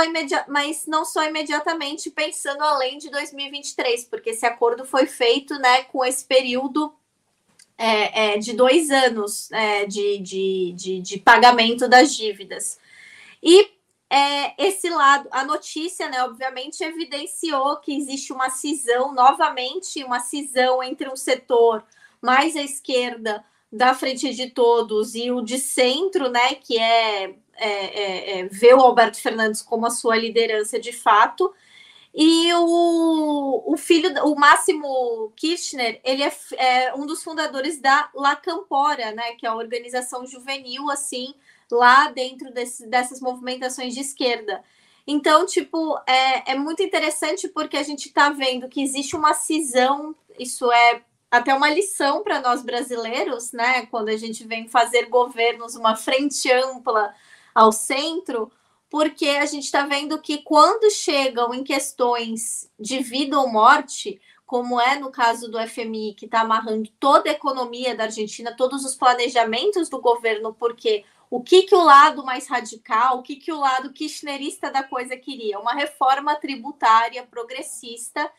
mas não só imediatamente pensando além de 2023, porque esse acordo foi feito, né, com esse período é, é, de dois anos é, de, de, de, de pagamento das dívidas. E é, esse lado, a notícia, né, obviamente, evidenciou que existe uma cisão, novamente, uma cisão entre um setor mais à esquerda da frente de todos e o de centro, né, que é, é, é, é ver o Alberto Fernandes como a sua liderança de fato. E o, o filho, o Máximo Kirchner, ele é, é um dos fundadores da La Campora, né, que é a organização juvenil, assim, lá dentro desse, dessas movimentações de esquerda. Então, tipo, é, é muito interessante porque a gente está vendo que existe uma cisão, isso é até uma lição para nós brasileiros, né? Quando a gente vem fazer governos, uma frente ampla ao centro, porque a gente está vendo que quando chegam em questões de vida ou morte, como é no caso do FMI, que está amarrando toda a economia da Argentina, todos os planejamentos do governo, porque o que, que o lado mais radical, o que, que o lado kirchnerista da coisa queria? Uma reforma tributária progressista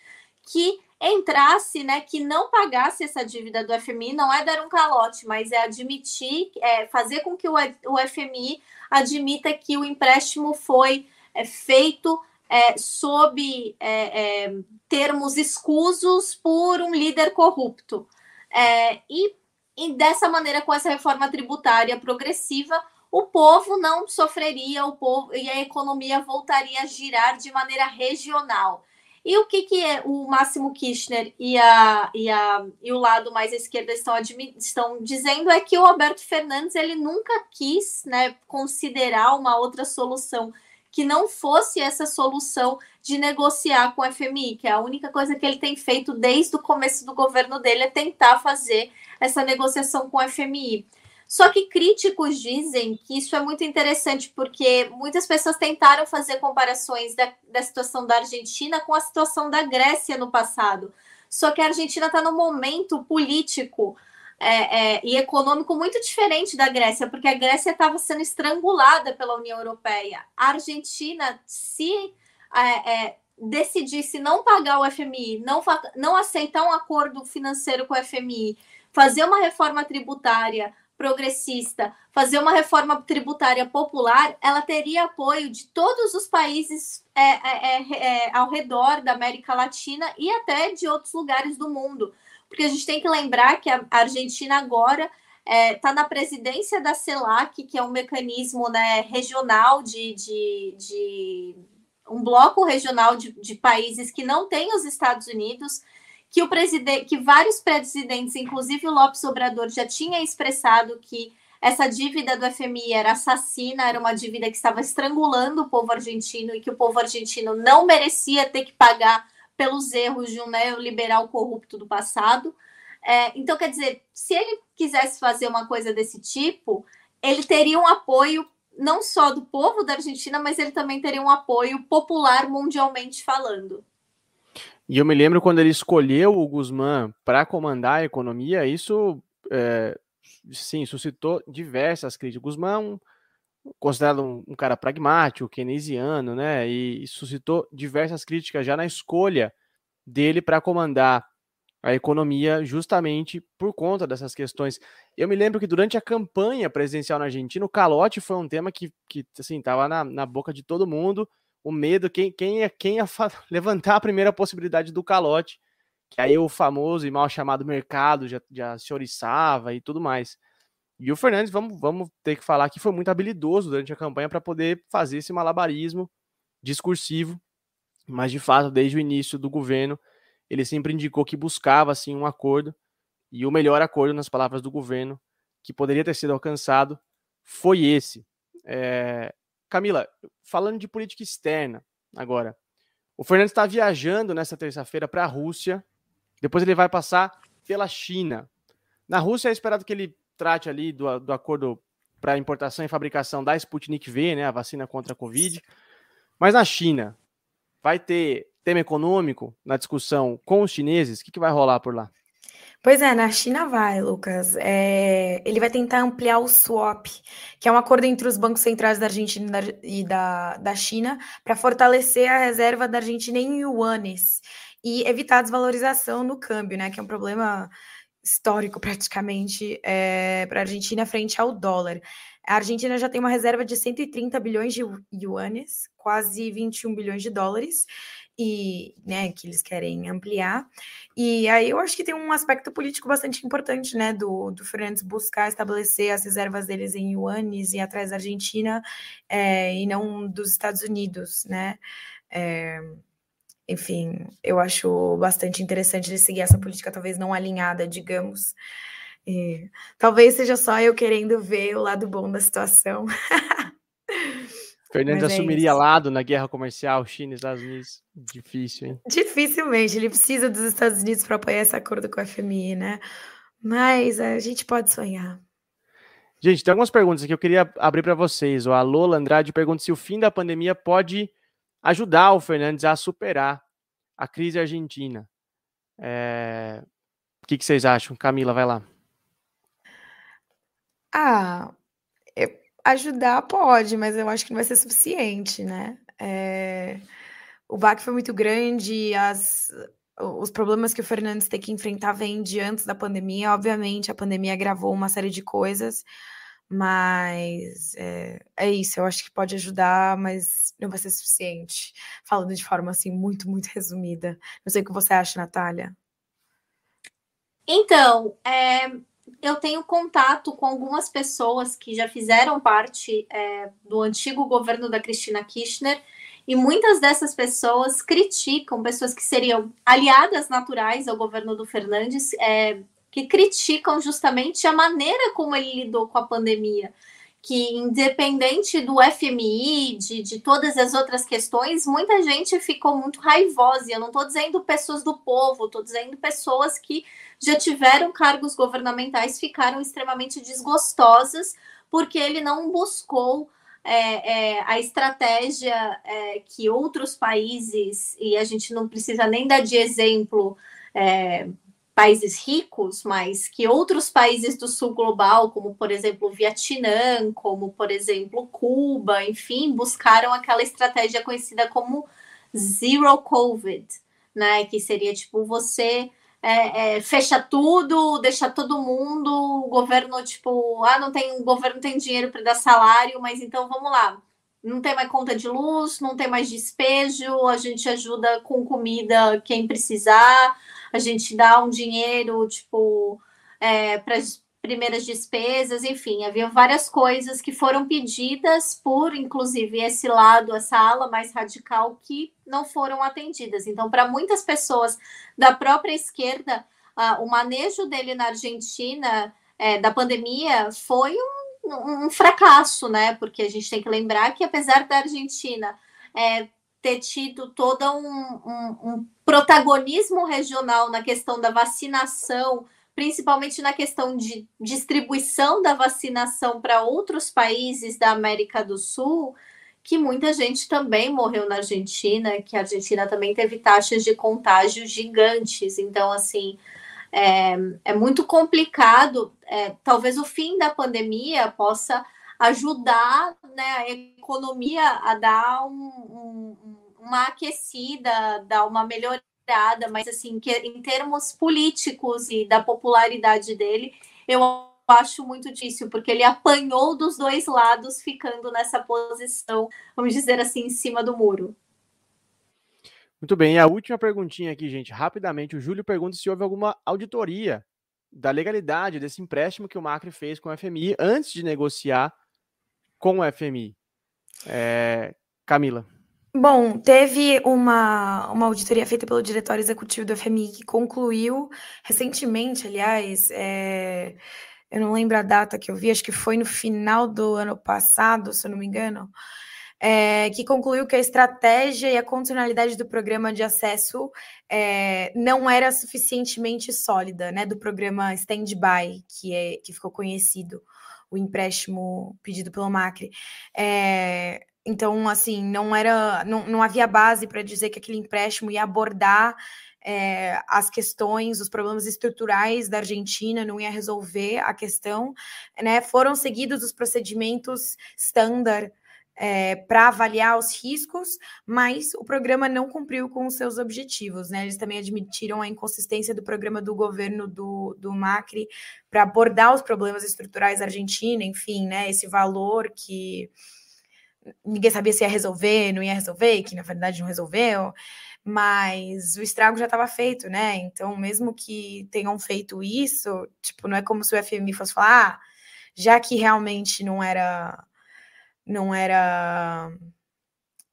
que entrasse, né, que não pagasse essa dívida do FMI, não é dar um calote, mas é admitir, é fazer com que o, o FMI admita que o empréstimo foi é, feito é, sob é, é, termos escusos por um líder corrupto. É, e e dessa maneira, com essa reforma tributária progressiva, o povo não sofreria, o povo e a economia voltaria a girar de maneira regional. E o que, que é o Máximo Kirchner e, a, e, a, e o lado mais à esquerda estão, estão dizendo é que o Alberto Fernandes ele nunca quis né, considerar uma outra solução que não fosse essa solução de negociar com o FMI, que é a única coisa que ele tem feito desde o começo do governo dele é tentar fazer essa negociação com o FMI. Só que críticos dizem que isso é muito interessante, porque muitas pessoas tentaram fazer comparações da, da situação da Argentina com a situação da Grécia no passado. Só que a Argentina está num momento político é, é, e econômico muito diferente da Grécia, porque a Grécia estava sendo estrangulada pela União Europeia. A Argentina, se é, é decidisse não pagar o FMI, não, não aceitar um acordo financeiro com o FMI, fazer uma reforma tributária progressista, fazer uma reforma tributária popular, ela teria apoio de todos os países é, é, é, é ao redor da América Latina e até de outros lugares do mundo. Porque a gente tem que lembrar que a Argentina agora está é, na presidência da CELAC, que é um mecanismo né, regional de, de, de um bloco regional de, de, países que não tem os Estados Unidos, que o presidente, que vários presidentes, inclusive o Lopes Obrador, já tinha expressado que essa dívida do FMI era assassina, era uma dívida que estava estrangulando o povo argentino e que o povo argentino não merecia ter que pagar pelos erros de um neoliberal corrupto do passado. É, então, quer dizer, se ele quisesse fazer uma coisa desse tipo, ele teria um apoio não só do povo da Argentina, mas ele também teria um apoio popular mundialmente falando.
E eu me lembro quando ele escolheu o Guzmán para comandar a economia, isso é, sim suscitou diversas críticas. Guzmán considerado um, um, cara pragmático, keynesiano, né? E, e suscitou diversas críticas já na escolha dele para comandar a economia justamente por conta dessas questões. Eu me lembro que durante a campanha presidencial na Argentina, o calote foi um tema que, que assim, estava na, na boca de todo mundo, o medo, quem, quem ia, quem ia levantar a primeira possibilidade do calote, que aí o famoso e mal chamado mercado já, já se oriçava e tudo mais. E o Fernandes, vamos, vamos ter que falar que foi muito habilidoso durante a campanha para poder fazer esse malabarismo discursivo, mas de fato, desde o início do governo, ele sempre indicou que buscava assim um acordo, e o melhor acordo, nas palavras do governo, que poderia ter sido alcançado, foi esse. É... Camila, falando de política externa agora, o Fernandes está viajando nessa terça-feira para a Rússia, depois ele vai passar pela China. Na Rússia é esperado que ele trate ali do, do acordo para importação e fabricação da Sputnik V, né, a vacina contra a Covid. Mas na China, vai ter tema econômico na discussão com os chineses? O que, que vai rolar por lá?
Pois é, na China vai, Lucas. É, ele vai tentar ampliar o swap, que é um acordo entre os bancos centrais da Argentina e da, da China, para fortalecer a reserva da Argentina em yuanes e evitar a desvalorização no câmbio, né? Que é um problema histórico praticamente é, para a Argentina frente ao dólar. A Argentina já tem uma reserva de 130 bilhões de yuanes, quase 21 bilhões de dólares, e né, que eles querem ampliar. E aí eu acho que tem um aspecto político bastante importante, né, do, do Fernandes buscar estabelecer as reservas deles em yuanes e atrás da Argentina é, e não dos Estados Unidos, né? É, enfim, eu acho bastante interessante ele seguir essa política, talvez não alinhada, digamos. E, talvez seja só eu querendo ver o lado bom da situação.
Fernandes é assumiria isso. lado na guerra comercial China e Estados Unidos? Difícil, hein?
Dificilmente. Ele precisa dos Estados Unidos para apoiar esse acordo com a FMI, né? Mas a gente pode sonhar.
Gente, tem algumas perguntas que eu queria abrir para vocês. O Alô Andrade pergunta se o fim da pandemia pode ajudar o Fernandes a superar a crise argentina. É... O que, que vocês acham? Camila, vai lá.
Ah, ajudar pode, mas eu acho que não vai ser suficiente, né? É... O baque foi muito grande, as... os problemas que o Fernandes tem que enfrentar vêm de antes da pandemia. Obviamente, a pandemia agravou uma série de coisas, mas é, é, isso, eu acho que pode ajudar, mas não vai ser suficiente. Falando de forma assim, muito, muito resumida. Não sei o que você acha, Natália.
Então, é, eu tenho contato com algumas pessoas que já fizeram parte é, do antigo governo da Cristina Kirchner, e muitas dessas pessoas criticam, pessoas que seriam aliadas naturais ao governo do Fernandes, é, que criticam justamente a maneira como ele lidou com a pandemia. Que, independente do FMI, de, de todas as outras questões, muita gente ficou muito raivosa. Eu não estou dizendo pessoas do povo, estou dizendo pessoas que já tiveram cargos governamentais, ficaram extremamente desgostosas, porque ele não buscou é, é, a estratégia é, que outros países, e a gente não precisa nem dar de exemplo é, países ricos, mas que outros países do sul global, como por exemplo o Vietnã, como por exemplo Cuba, enfim, buscaram aquela estratégia conhecida como zero COVID, né? Que seria tipo você é, é, fecha tudo, deixa todo mundo, o governo, tipo, ah, não tem, o governo tem dinheiro para dar salário, mas então vamos lá. Não tem mais conta de luz, não tem mais despejo, a gente ajuda com comida quem precisar, a gente dá um dinheiro, tipo, é, para as primeiras despesas, enfim, havia várias coisas que foram pedidas por, inclusive, esse lado, essa ala mais radical, que não foram atendidas. Então, para muitas pessoas da própria esquerda, o manejo dele na Argentina é, da pandemia foi um, um, fracasso, né? Porque a gente tem que lembrar que, apesar da Argentina é, ter tido todo um, um, um protagonismo regional na questão da vacinação, principalmente na questão de distribuição da vacinação para outros países da América do Sul, que muita gente também morreu na Argentina, que a Argentina também teve taxas de contágio gigantes. Então, assim, é, é muito complicado. É, talvez o fim da pandemia possa ajudar né, a economia a dar um, um, uma aquecida, dar uma melhorada, mas assim, que em termos políticos e da popularidade dele, eu acho muito difícil, porque ele apanhou dos dois lados, ficando nessa posição, vamos dizer assim, em cima do muro.
Muito bem, e a última perguntinha aqui, gente, rapidamente. O Júlio pergunta se houve alguma auditoria da legalidade desse empréstimo que o Macri fez com o FMI antes de negociar com o FMI. É... Camila.
Bom, teve uma, uma auditoria feita pelo diretório executivo do FMI que concluiu recentemente, aliás, é, eu não lembro a data que eu vi, acho que foi no final do ano passado, se eu não me engano, é, que concluiu que a estratégia e a continuidade do programa de acesso é, não era suficientemente sólida, né, do programa Stand-by, que, é, que ficou conhecido, o empréstimo pedido pelo Macri. É, então, assim, não era, não, não havia base para dizer que aquele empréstimo ia abordar é, as questões, os problemas estruturais da Argentina, não ia resolver a questão, né? Foram seguidos os procedimentos standard é, para avaliar os riscos, mas o programa não cumpriu com os seus objetivos, né? Eles também admitiram a inconsistência do programa do governo do, do Macri para abordar os problemas estruturais da Argentina, enfim, né? Esse valor que ninguém sabia se ia resolver, não ia resolver, que na verdade não resolveu, mas o estrago já estava feito, né? Então, mesmo que tenham feito isso, tipo, não é como se o FMI fosse falar, ah, já que realmente não era não era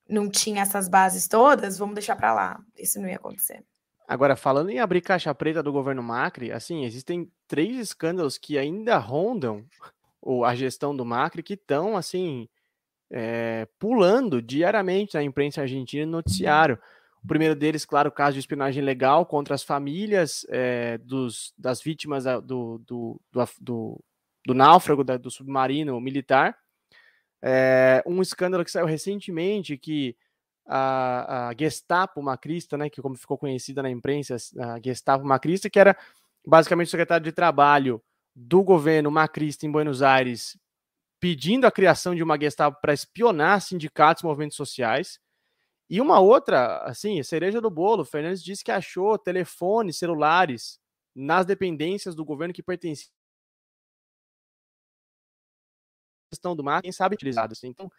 não tinha essas bases todas, vamos deixar para lá. Isso não ia acontecer.
Agora, falando em abrir caixa preta do governo Macri, assim, existem três escândalos que ainda rondam a gestão do Macri que estão, assim, é, pulando diariamente na imprensa argentina e no noticiário. O primeiro deles, claro, o caso de espionagem legal contra as famílias é, dos, das vítimas do, do, do, do, do náufrago da, do submarino militar. É, um escândalo que saiu recentemente que a, a, Gestapo Macrista, né, que como ficou conhecida na imprensa, a Gestapo Macrista, que era basicamente o secretário de trabalho do governo macrista em Buenos Aires, pedindo a criação de uma Gestapo para espionar sindicatos e movimentos sociais. E uma outra, assim, cereja do bolo, Fernandes disse que achou telefones celulares nas dependências do governo que pertenciam gestão do Macri, quem sabe utilizados. Assim. Então,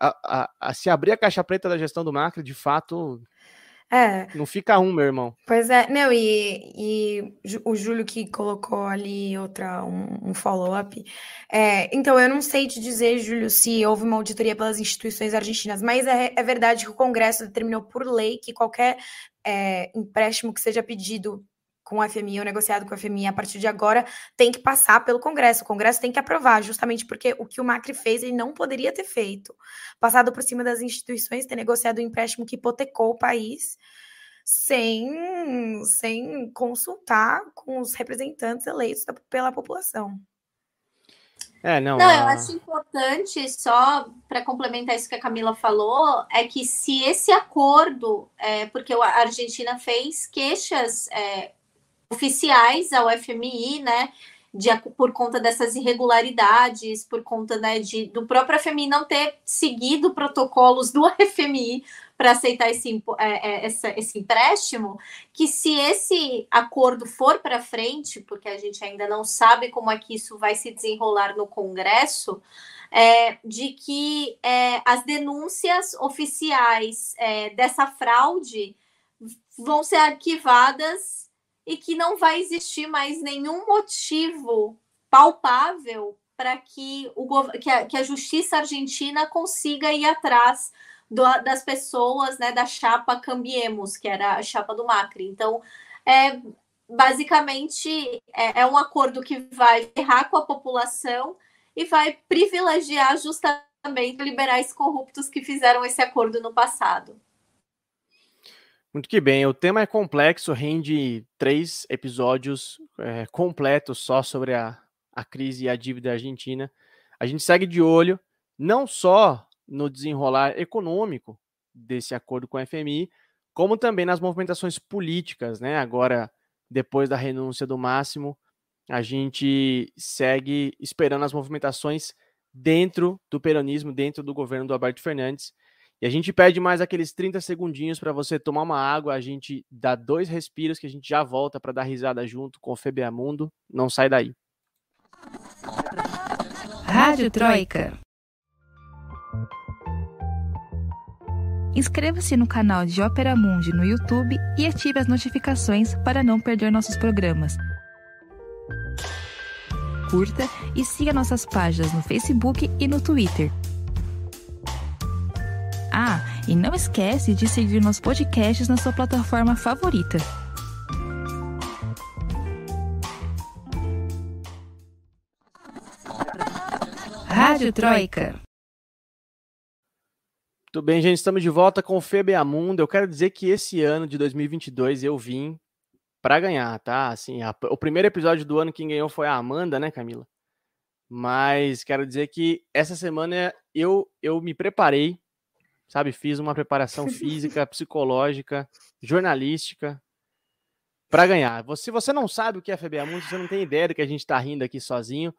a, a, a, se abrir a caixa preta da gestão do Macri, de fato, é. Não fica um, meu irmão.
Pois é, não, e, e o Júlio que colocou ali outra, um, um follow-up. É, então, eu não sei te dizer, Júlio, se houve uma auditoria pelas instituições argentinas, mas é, é verdade que o Congresso determinou por lei que qualquer é, empréstimo que seja pedido com o FMI, o negociado com o FMI a partir de agora tem que passar pelo Congresso. O Congresso tem que aprovar, justamente porque o que o Macri fez ele não poderia ter feito. Passado por cima das instituições, ter negociado um empréstimo que hipotecou o país sem, sem consultar com os representantes eleitos da, pela população.
É, não, não, eu acho importante, só para complementar isso que a Camila falou, é que se esse acordo, é, porque a Argentina fez queixas é, oficiais ao FMI, né? De, por conta dessas irregularidades, por conta né, de, do próprio FMI não ter seguido protocolos do FMI para aceitar esse, é, é, esse empréstimo, que se esse acordo for para frente, porque a gente ainda não sabe como é que isso vai se desenrolar no Congresso, é, de que é, as denúncias oficiais é, dessa fraude vão ser arquivadas e que não vai existir mais nenhum motivo palpável para que, o, que, a, que a justiça argentina consiga ir atrás do, das pessoas né, da chapa Cambiemos, que era a chapa do Macri. Então, é, basicamente, é, é um acordo que vai errar com a população e vai privilegiar justamente liberais corruptos que fizeram esse acordo no passado.
Muito que bem, o tema é complexo, rende três episódios é, completos só sobre a, a crise e a dívida argentina. A gente segue de olho não só no desenrolar econômico desse acordo com o FMI, como também nas movimentações políticas, né? Agora, depois da renúncia do Máximo, a gente segue esperando as movimentações dentro do peronismo, dentro do governo do Alberto Fernandes. E a gente pede mais aqueles 30 segundinhos para você tomar uma água, a gente dá dois respiros que a gente já volta para dar risada junto com o Febeamundo. Não sai daí.
Rádio Troika.
Inscreva-se no canal de Ópera Mundi no YouTube e ative as notificações para não perder nossos programas. Curta e siga nossas páginas no Facebook e no Twitter. Ah, e não esquece de seguir nossos podcasts na sua plataforma favorita.
Rádio Troika.
Tudo bem, gente? Estamos de volta com o Febeamundo. Eu quero dizer que esse ano de 2022 eu vim para ganhar, tá? Assim, a, o primeiro episódio do ano quem ganhou foi a Amanda, né, Camila? Mas quero dizer que essa semana eu eu me preparei sabe? Fiz uma preparação física, psicológica, jornalística para ganhar. Se você não sabe o que é FBA Mundo, você não tem ideia do que a gente está rindo aqui sozinho,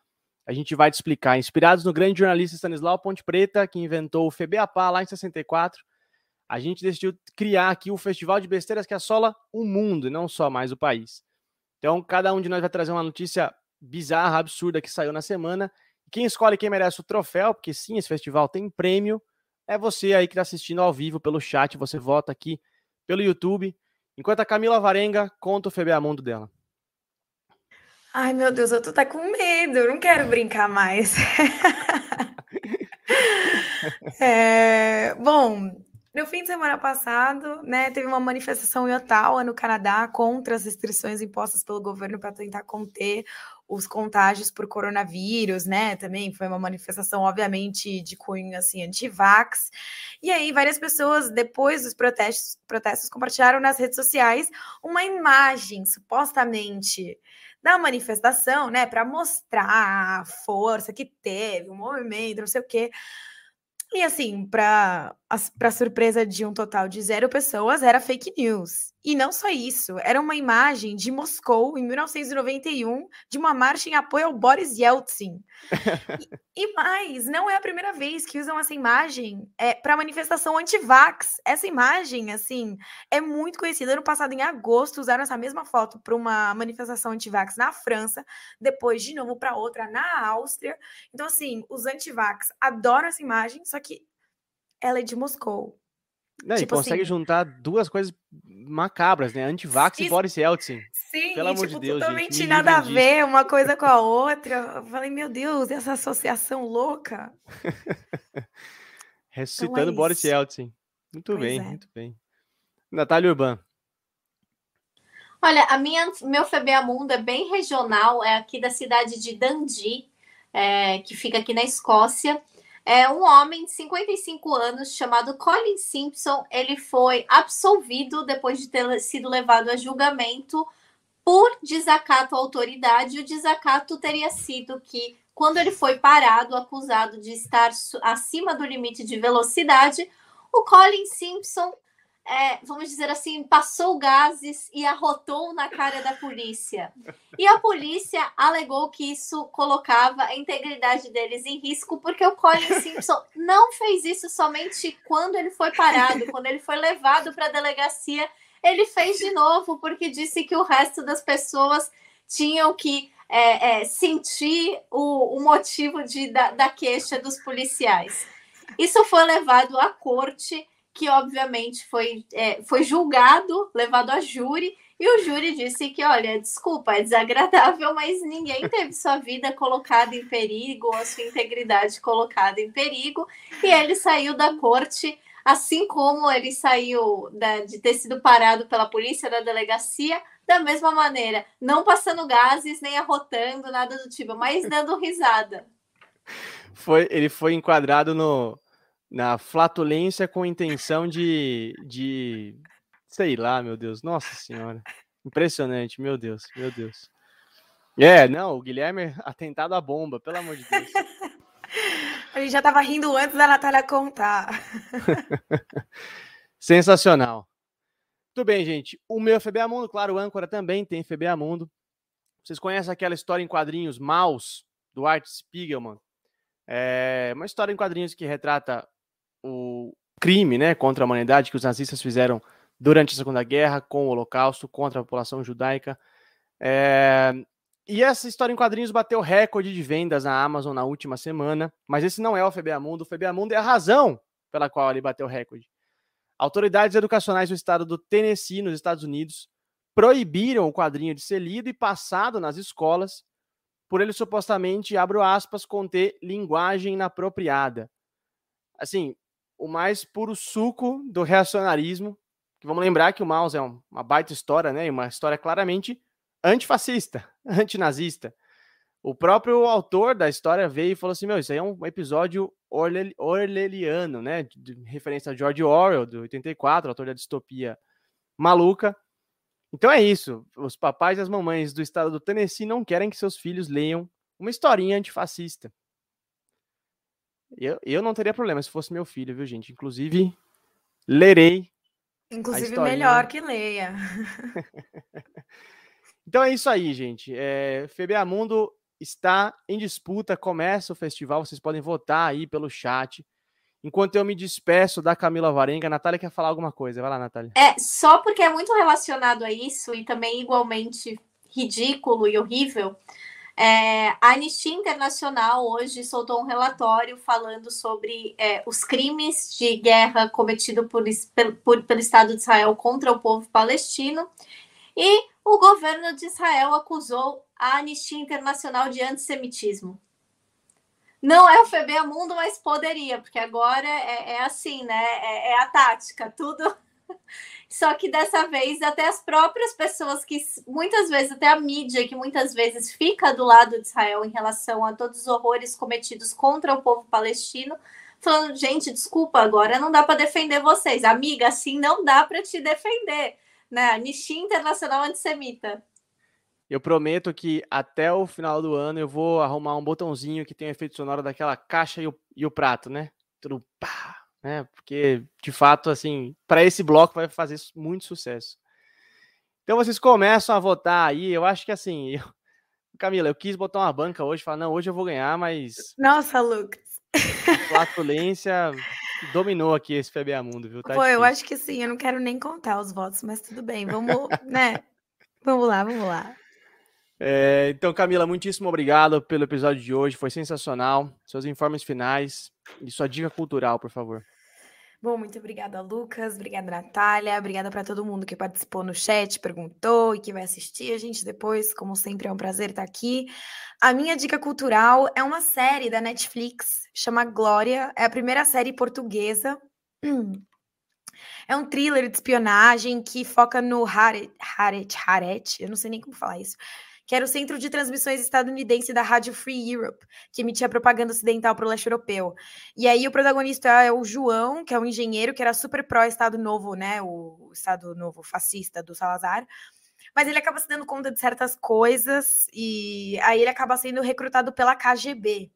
a gente vai te explicar. Inspirados no grande jornalista Stanislau Ponte Preta, que inventou o FBAPA lá em 64, a gente decidiu criar aqui o festival de besteiras que assola o mundo, e não só mais o país. Então, cada um de nós vai trazer uma notícia bizarra, absurda que saiu na semana. Quem escolhe quem merece o troféu, porque sim, esse festival tem prêmio, é você aí que está assistindo ao vivo pelo chat, você vota aqui pelo YouTube, enquanto a Camila Varenga conta o Febeamundo dela.
Ai, meu Deus, eu tô até com medo, eu não quero brincar mais. é, bom, no fim de semana passado, né, teve uma manifestação em Ottawa, no Canadá, contra as restrições impostas pelo governo para tentar conter os contágios por coronavírus, né? Também foi uma manifestação, obviamente, de cunho assim, anti-vax. E aí, várias pessoas, depois dos protestos, protestos, compartilharam nas redes sociais uma imagem, supostamente, da manifestação, né? Para mostrar a força que teve, o movimento, não sei o quê. E assim, para surpresa de um total de zero pessoas, era fake news. E não só isso, era uma imagem de Moscou, em 1991, de uma marcha em apoio ao Boris Yeltsin. e, e, mais, não é a primeira vez que usam essa imagem é, para manifestação anti-vax. Essa imagem, assim, é muito conhecida. Ano passado, em agosto, usaram essa mesma foto para uma manifestação anti-vax na França, depois, de novo, para outra na Áustria. Então, assim, os anti-vax adoram essa imagem, só que ela é de Moscou.
Não, tipo e consegue assim, juntar duas coisas macabras, né? Antivax e Boris Yeltsin.
Sim, Pelo amor tipo, de Deus, totalmente gente, nada a ver uma coisa com a outra. Eu falei, meu Deus, essa associação louca.
Ressuscitando então é Boris Yeltsin. Muito pois bem, é. muito bem. Natália Urban.
Olha, a minha, meu Febeamundo é bem regional, é aqui da cidade de Dundee, é, que fica aqui na Escócia. É um homem de 55 anos chamado Colin Simpson. Ele foi absolvido depois de ter sido levado a julgamento por desacato à autoridade. O desacato teria sido que, quando ele foi parado, acusado de estar acima do limite de velocidade, o Colin Simpson é, vamos dizer assim, passou gases e arrotou na cara da polícia. E a polícia alegou que isso colocava a integridade deles em risco, porque o Colin Simpson não fez isso somente quando ele foi parado, quando ele foi levado para a delegacia, ele fez de novo, porque disse que o resto das pessoas tinham que é, é, sentir o, o motivo de, da, da queixa dos policiais. Isso foi levado à corte que obviamente foi, é, foi julgado, levado a júri, e o júri disse que, olha, desculpa, é desagradável, mas ninguém teve sua vida colocada em perigo, ou a sua integridade colocada em perigo, e ele saiu da corte, assim como ele saiu da, de ter sido parado pela polícia da delegacia, da mesma maneira, não passando gases, nem arrotando, nada do tipo, mas dando risada.
Foi, ele foi enquadrado no, na flatulência com intenção de, de. Sei lá, meu Deus. Nossa Senhora. Impressionante, meu Deus, meu Deus. É, não, o Guilherme atentado à bomba, pelo amor de Deus.
A gente já tava rindo antes da Natália contar.
Sensacional. Tudo bem, gente. O meu FBA Mundo, claro, o âncora também tem FBA Mundo. Vocês conhecem aquela história em quadrinhos Maus, do Art Spiegelman? É uma história em quadrinhos que retrata o crime né, contra a humanidade que os nazistas fizeram durante a Segunda Guerra, com o Holocausto, contra a população judaica. É... E essa história em quadrinhos bateu recorde de vendas na Amazon na última semana, mas esse não é o FBA Mundo. O FBA Mundo é a razão pela qual ele bateu recorde. Autoridades educacionais do estado do Tennessee, nos Estados Unidos, proibiram o quadrinho de ser lido e passado nas escolas por ele supostamente, abro aspas, conter linguagem inapropriada. Assim, o mais puro suco do reacionarismo. Vamos lembrar que o Maus é uma baita história, né? Uma história claramente antifascista, antinazista. O próprio autor da história veio e falou assim: Meu, isso aí é um episódio orwelliano, né? De referência a George Orwell, do 84, autor da distopia maluca. Então é isso. Os papais e as mamães do estado do Tennessee não querem que seus filhos leiam uma historinha antifascista. Eu, eu não teria problema se fosse meu filho, viu, gente? Inclusive, lerei.
Inclusive, melhor que leia.
então é isso aí, gente. É, FBA Mundo está em disputa, começa o festival, vocês podem votar aí pelo chat. Enquanto eu me despeço da Camila Varenga, a Natália quer falar alguma coisa. Vai lá, Natália.
É, só porque é muito relacionado a isso e também igualmente ridículo e horrível. É, a Anistia Internacional hoje soltou um relatório falando sobre é, os crimes de guerra cometidos por, por, pelo Estado de Israel contra o povo palestino. E o governo de Israel acusou a Anistia Internacional de antissemitismo. Não é o FBA Mundo, mas poderia, porque agora é, é assim, né? É, é a tática, tudo só que dessa vez, até as próprias pessoas que muitas vezes, até a mídia, que muitas vezes fica do lado de Israel em relação a todos os horrores cometidos contra o povo palestino, falando: gente, desculpa, agora não dá para defender vocês. Amiga, assim não dá para te defender. Né? Anistia Internacional Antissemita.
Eu prometo que até o final do ano eu vou arrumar um botãozinho que tem efeito sonoro daquela caixa e o, e o prato, né? Tudo pá, né? Porque de fato, assim, para esse bloco vai fazer muito sucesso. Então vocês começam a votar aí. Eu acho que assim, eu... Camila, eu quis botar uma banca hoje, falar não, hoje eu vou ganhar, mas
nossa, Lucas,
flatulência dominou aqui esse FBA Mundo, viu?
Tá Pô, difícil. eu acho que sim. Eu não quero nem contar os votos, mas tudo bem. Vamos, né? Vamos lá, vamos lá.
É, então, Camila, muitíssimo obrigado pelo episódio de hoje. Foi sensacional. Seus informes finais e sua dica cultural, por favor.
Bom, muito obrigada, Lucas. Obrigada, Natália. Obrigada para todo mundo que participou no chat, perguntou e que vai assistir a gente depois. Como sempre, é um prazer estar aqui. A minha dica cultural é uma série da Netflix, chama Glória. É a primeira série portuguesa. É um thriller de espionagem que foca no Haret, Haret, Haret, eu não sei nem como falar isso, que era o centro de transmissões estadunidense da Rádio Free Europe, que emitia propaganda ocidental para o leste europeu. E aí o protagonista é o João, que é um engenheiro que era super pró-Estado Novo, né? O Estado Novo fascista do Salazar. Mas ele acaba se dando conta de certas coisas e aí ele acaba sendo recrutado pela KGB,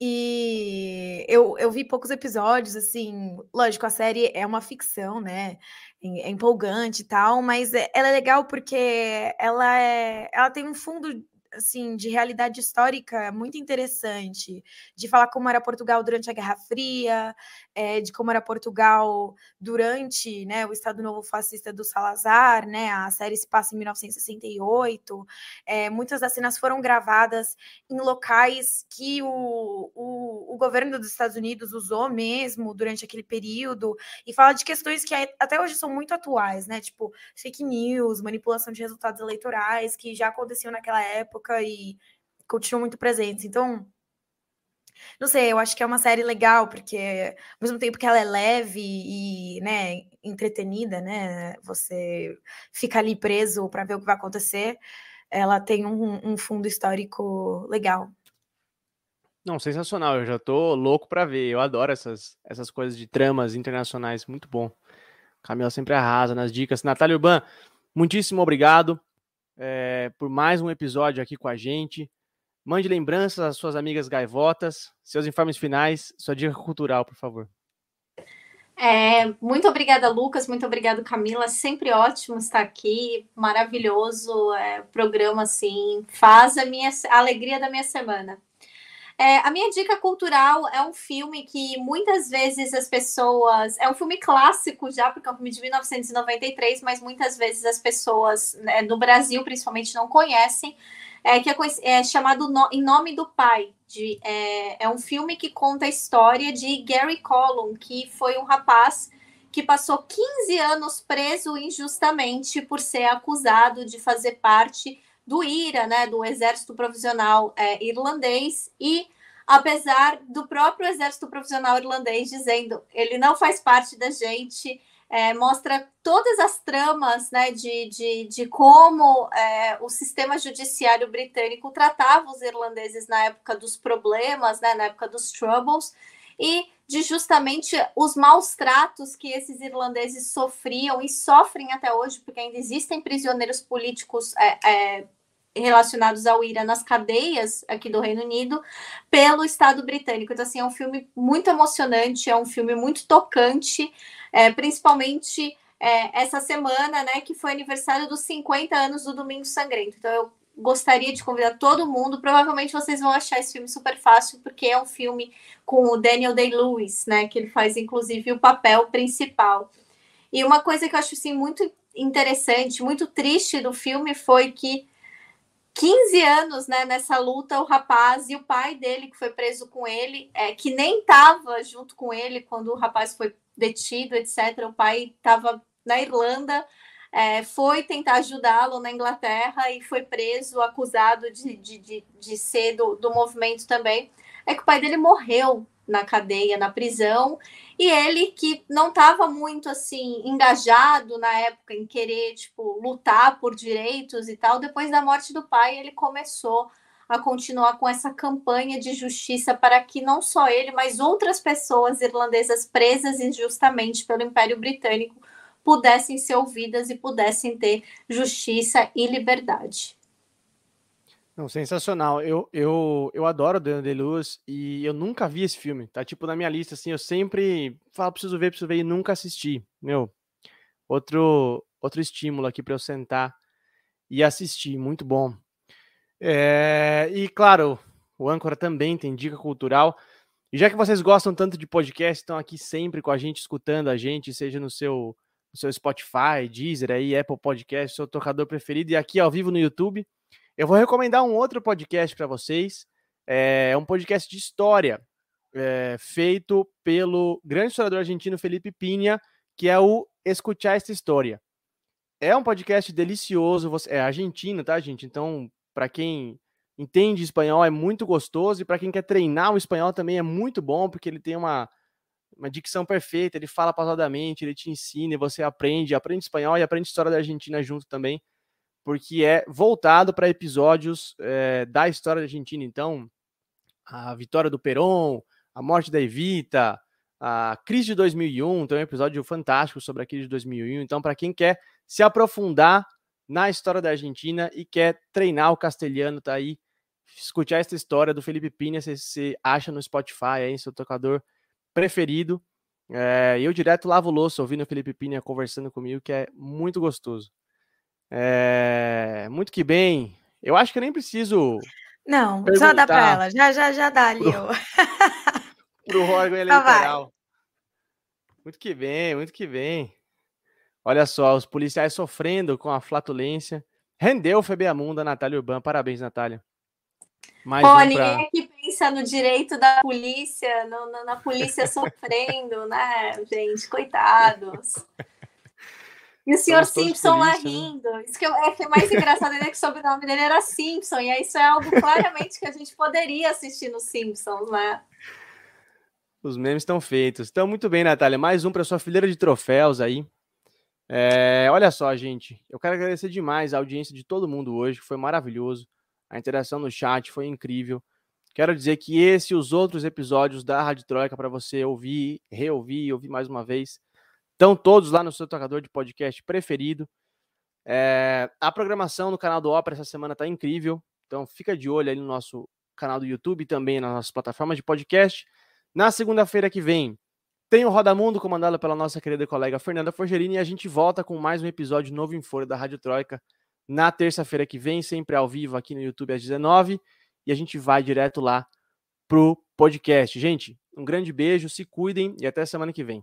e eu, eu vi poucos episódios, assim, lógico, a série é uma ficção, né? É empolgante e tal, mas é, ela é legal porque ela é, ela tem um fundo assim, de realidade histórica muito interessante, de falar como era Portugal durante a Guerra Fria, é, de como era Portugal durante né, o Estado Novo Fascista do Salazar, né, a série se passa em 1968, é, muitas das cenas foram gravadas em locais que o, o, o governo dos Estados Unidos usou mesmo durante aquele período, e fala de questões que até hoje são muito atuais, né, tipo fake news, manipulação de resultados eleitorais, que já aconteciam naquela época, época e continuam muito presentes. Então, não sei, eu acho que é uma série legal, porque ao mesmo tempo que ela é leve e, né, entretenida, né, você fica ali preso para ver o que vai acontecer, ela tem um, um, fundo histórico legal.
Não, sensacional, eu já tô louco para ver, eu adoro essas, essas coisas de tramas internacionais, muito bom. Camila sempre arrasa nas dicas. Natália Urban, muitíssimo obrigado é, por mais um episódio aqui com a gente. Mande lembranças às suas amigas gaivotas, seus informes finais, sua dica cultural, por favor.
É, muito obrigada, Lucas. Muito obrigada, Camila. Sempre ótimo estar aqui. Maravilhoso é, programa, assim. Faz a minha a alegria da minha semana. É, a minha dica cultural é um filme que muitas vezes as pessoas. É um filme clássico já, porque é um filme de 1993, mas muitas vezes as pessoas né, no Brasil, principalmente, não conhecem. É, que é, é chamado no, Em Nome do Pai. De, é, é um filme que conta a história de Gary Collum, que foi um rapaz que passou 15 anos preso injustamente por ser acusado de fazer parte do IRA, né, do Exército Provisional é, Irlandês, e apesar do próprio Exército Provisional Irlandês dizendo ele não faz parte da gente, é, mostra todas as tramas né, de, de, de como é, o sistema judiciário britânico tratava os irlandeses na época dos problemas, né, na época dos troubles, e de justamente os maus tratos que esses irlandeses sofriam e sofrem até hoje, porque ainda existem prisioneiros políticos é, é, relacionados ao IRA nas cadeias aqui do Reino Unido pelo Estado britânico. Então, assim, é um filme muito emocionante, é um filme muito tocante, é, principalmente é, essa semana, né, que foi aniversário dos 50 anos do Domingo Sangrento. Então, eu gostaria de convidar todo mundo. Provavelmente vocês vão achar esse filme super fácil, porque é um filme com o Daniel Day-Lewis, né, que ele faz, inclusive, o papel principal. E uma coisa que eu acho, assim, muito interessante, muito triste do filme foi que 15 anos né, nessa luta, o rapaz e o pai dele, que foi preso com ele, é, que nem estava junto com ele quando o rapaz foi detido, etc. O pai estava na Irlanda, é, foi tentar ajudá-lo na Inglaterra e foi preso, acusado de, de, de, de ser do, do movimento também. É que o pai dele morreu na cadeia, na prisão, e ele que não estava muito assim engajado na época em querer tipo lutar por direitos e tal, depois da morte do pai, ele começou a continuar com essa campanha de justiça para que não só ele, mas outras pessoas irlandesas presas injustamente pelo Império Britânico pudessem ser ouvidas e pudessem ter justiça e liberdade.
Não, sensacional. Eu, eu, eu adoro Daniel Day-Lewis e eu nunca vi esse filme. Tá tipo na minha lista, assim, eu sempre falo, preciso ver, preciso ver e nunca assisti. Meu, outro, outro estímulo aqui para eu sentar e assistir. Muito bom. É, e claro, o Âncora também tem dica cultural. E já que vocês gostam tanto de podcast, estão aqui sempre com a gente, escutando a gente, seja no seu, no seu Spotify, Deezer, aí, Apple Podcast, seu tocador preferido, e aqui ao vivo no YouTube. Eu vou recomendar um outro podcast para vocês. É um podcast de história é, feito pelo grande historiador argentino Felipe Pinha, que é o Escuchar esta História. É um podcast delicioso, é argentino, tá, gente? Então, para quem entende espanhol é muito gostoso e para quem quer treinar o espanhol também é muito bom, porque ele tem uma uma dicção perfeita, ele fala pausadamente, ele te ensina, e você aprende, aprende espanhol e aprende história da Argentina junto também, porque é voltado para episódios é, da história da Argentina. Então, a vitória do Perón, a morte da Evita, a crise de 2001, tem um episódio fantástico sobre a crise de 2001. Então, para quem quer se aprofundar na história da Argentina e quer treinar o castelhano, tá aí. Escutar essa história do Felipe Pina, você, você acha no Spotify, aí, seu tocador preferido. É, eu direto lavo louça ouvindo o Felipe Pina conversando comigo, que é muito gostoso. É, muito que bem. Eu acho que eu nem preciso.
Não, só dá para ela. Já, já, já dá ali.
Para o órgão eleitoral. Muito que bem, muito que bem. Olha só, os policiais sofrendo com a flatulência. Rendeu o Febeamunda, Natália Urban. Parabéns, Natália.
Mais Pô, um ninguém pra... aqui pensa no direito da polícia, no, na, na polícia sofrendo, né, gente? Coitados. E o senhor Simpson lá né? rindo. Isso que é, que é mais engraçado é que o sobrenome dele era Simpson, e isso é algo claramente que a gente poderia assistir no Simpsons, né?
Os memes estão feitos. Então, muito bem, Natália. Mais um para sua fileira de troféus aí. É, olha só, gente. Eu quero agradecer demais a audiência de todo mundo hoje, foi maravilhoso. A interação no chat foi incrível. Quero dizer que esse e os outros episódios da Rádio Troika para você ouvir, reouvir e ouvir mais uma vez, estão todos lá no seu tocador de podcast preferido. É, a programação no canal do Opera essa semana está incrível, então fica de olho aí no nosso canal do YouTube também nas nossas plataformas de podcast. Na segunda-feira que vem, tem o Roda Mundo comandado pela nossa querida colega Fernanda Forgerini e a gente volta com mais um episódio novo em Folha da Rádio Troika na terça-feira que vem, sempre ao vivo aqui no YouTube às 19 e a gente vai direto lá pro podcast. Gente, um grande beijo, se cuidem e até semana que vem.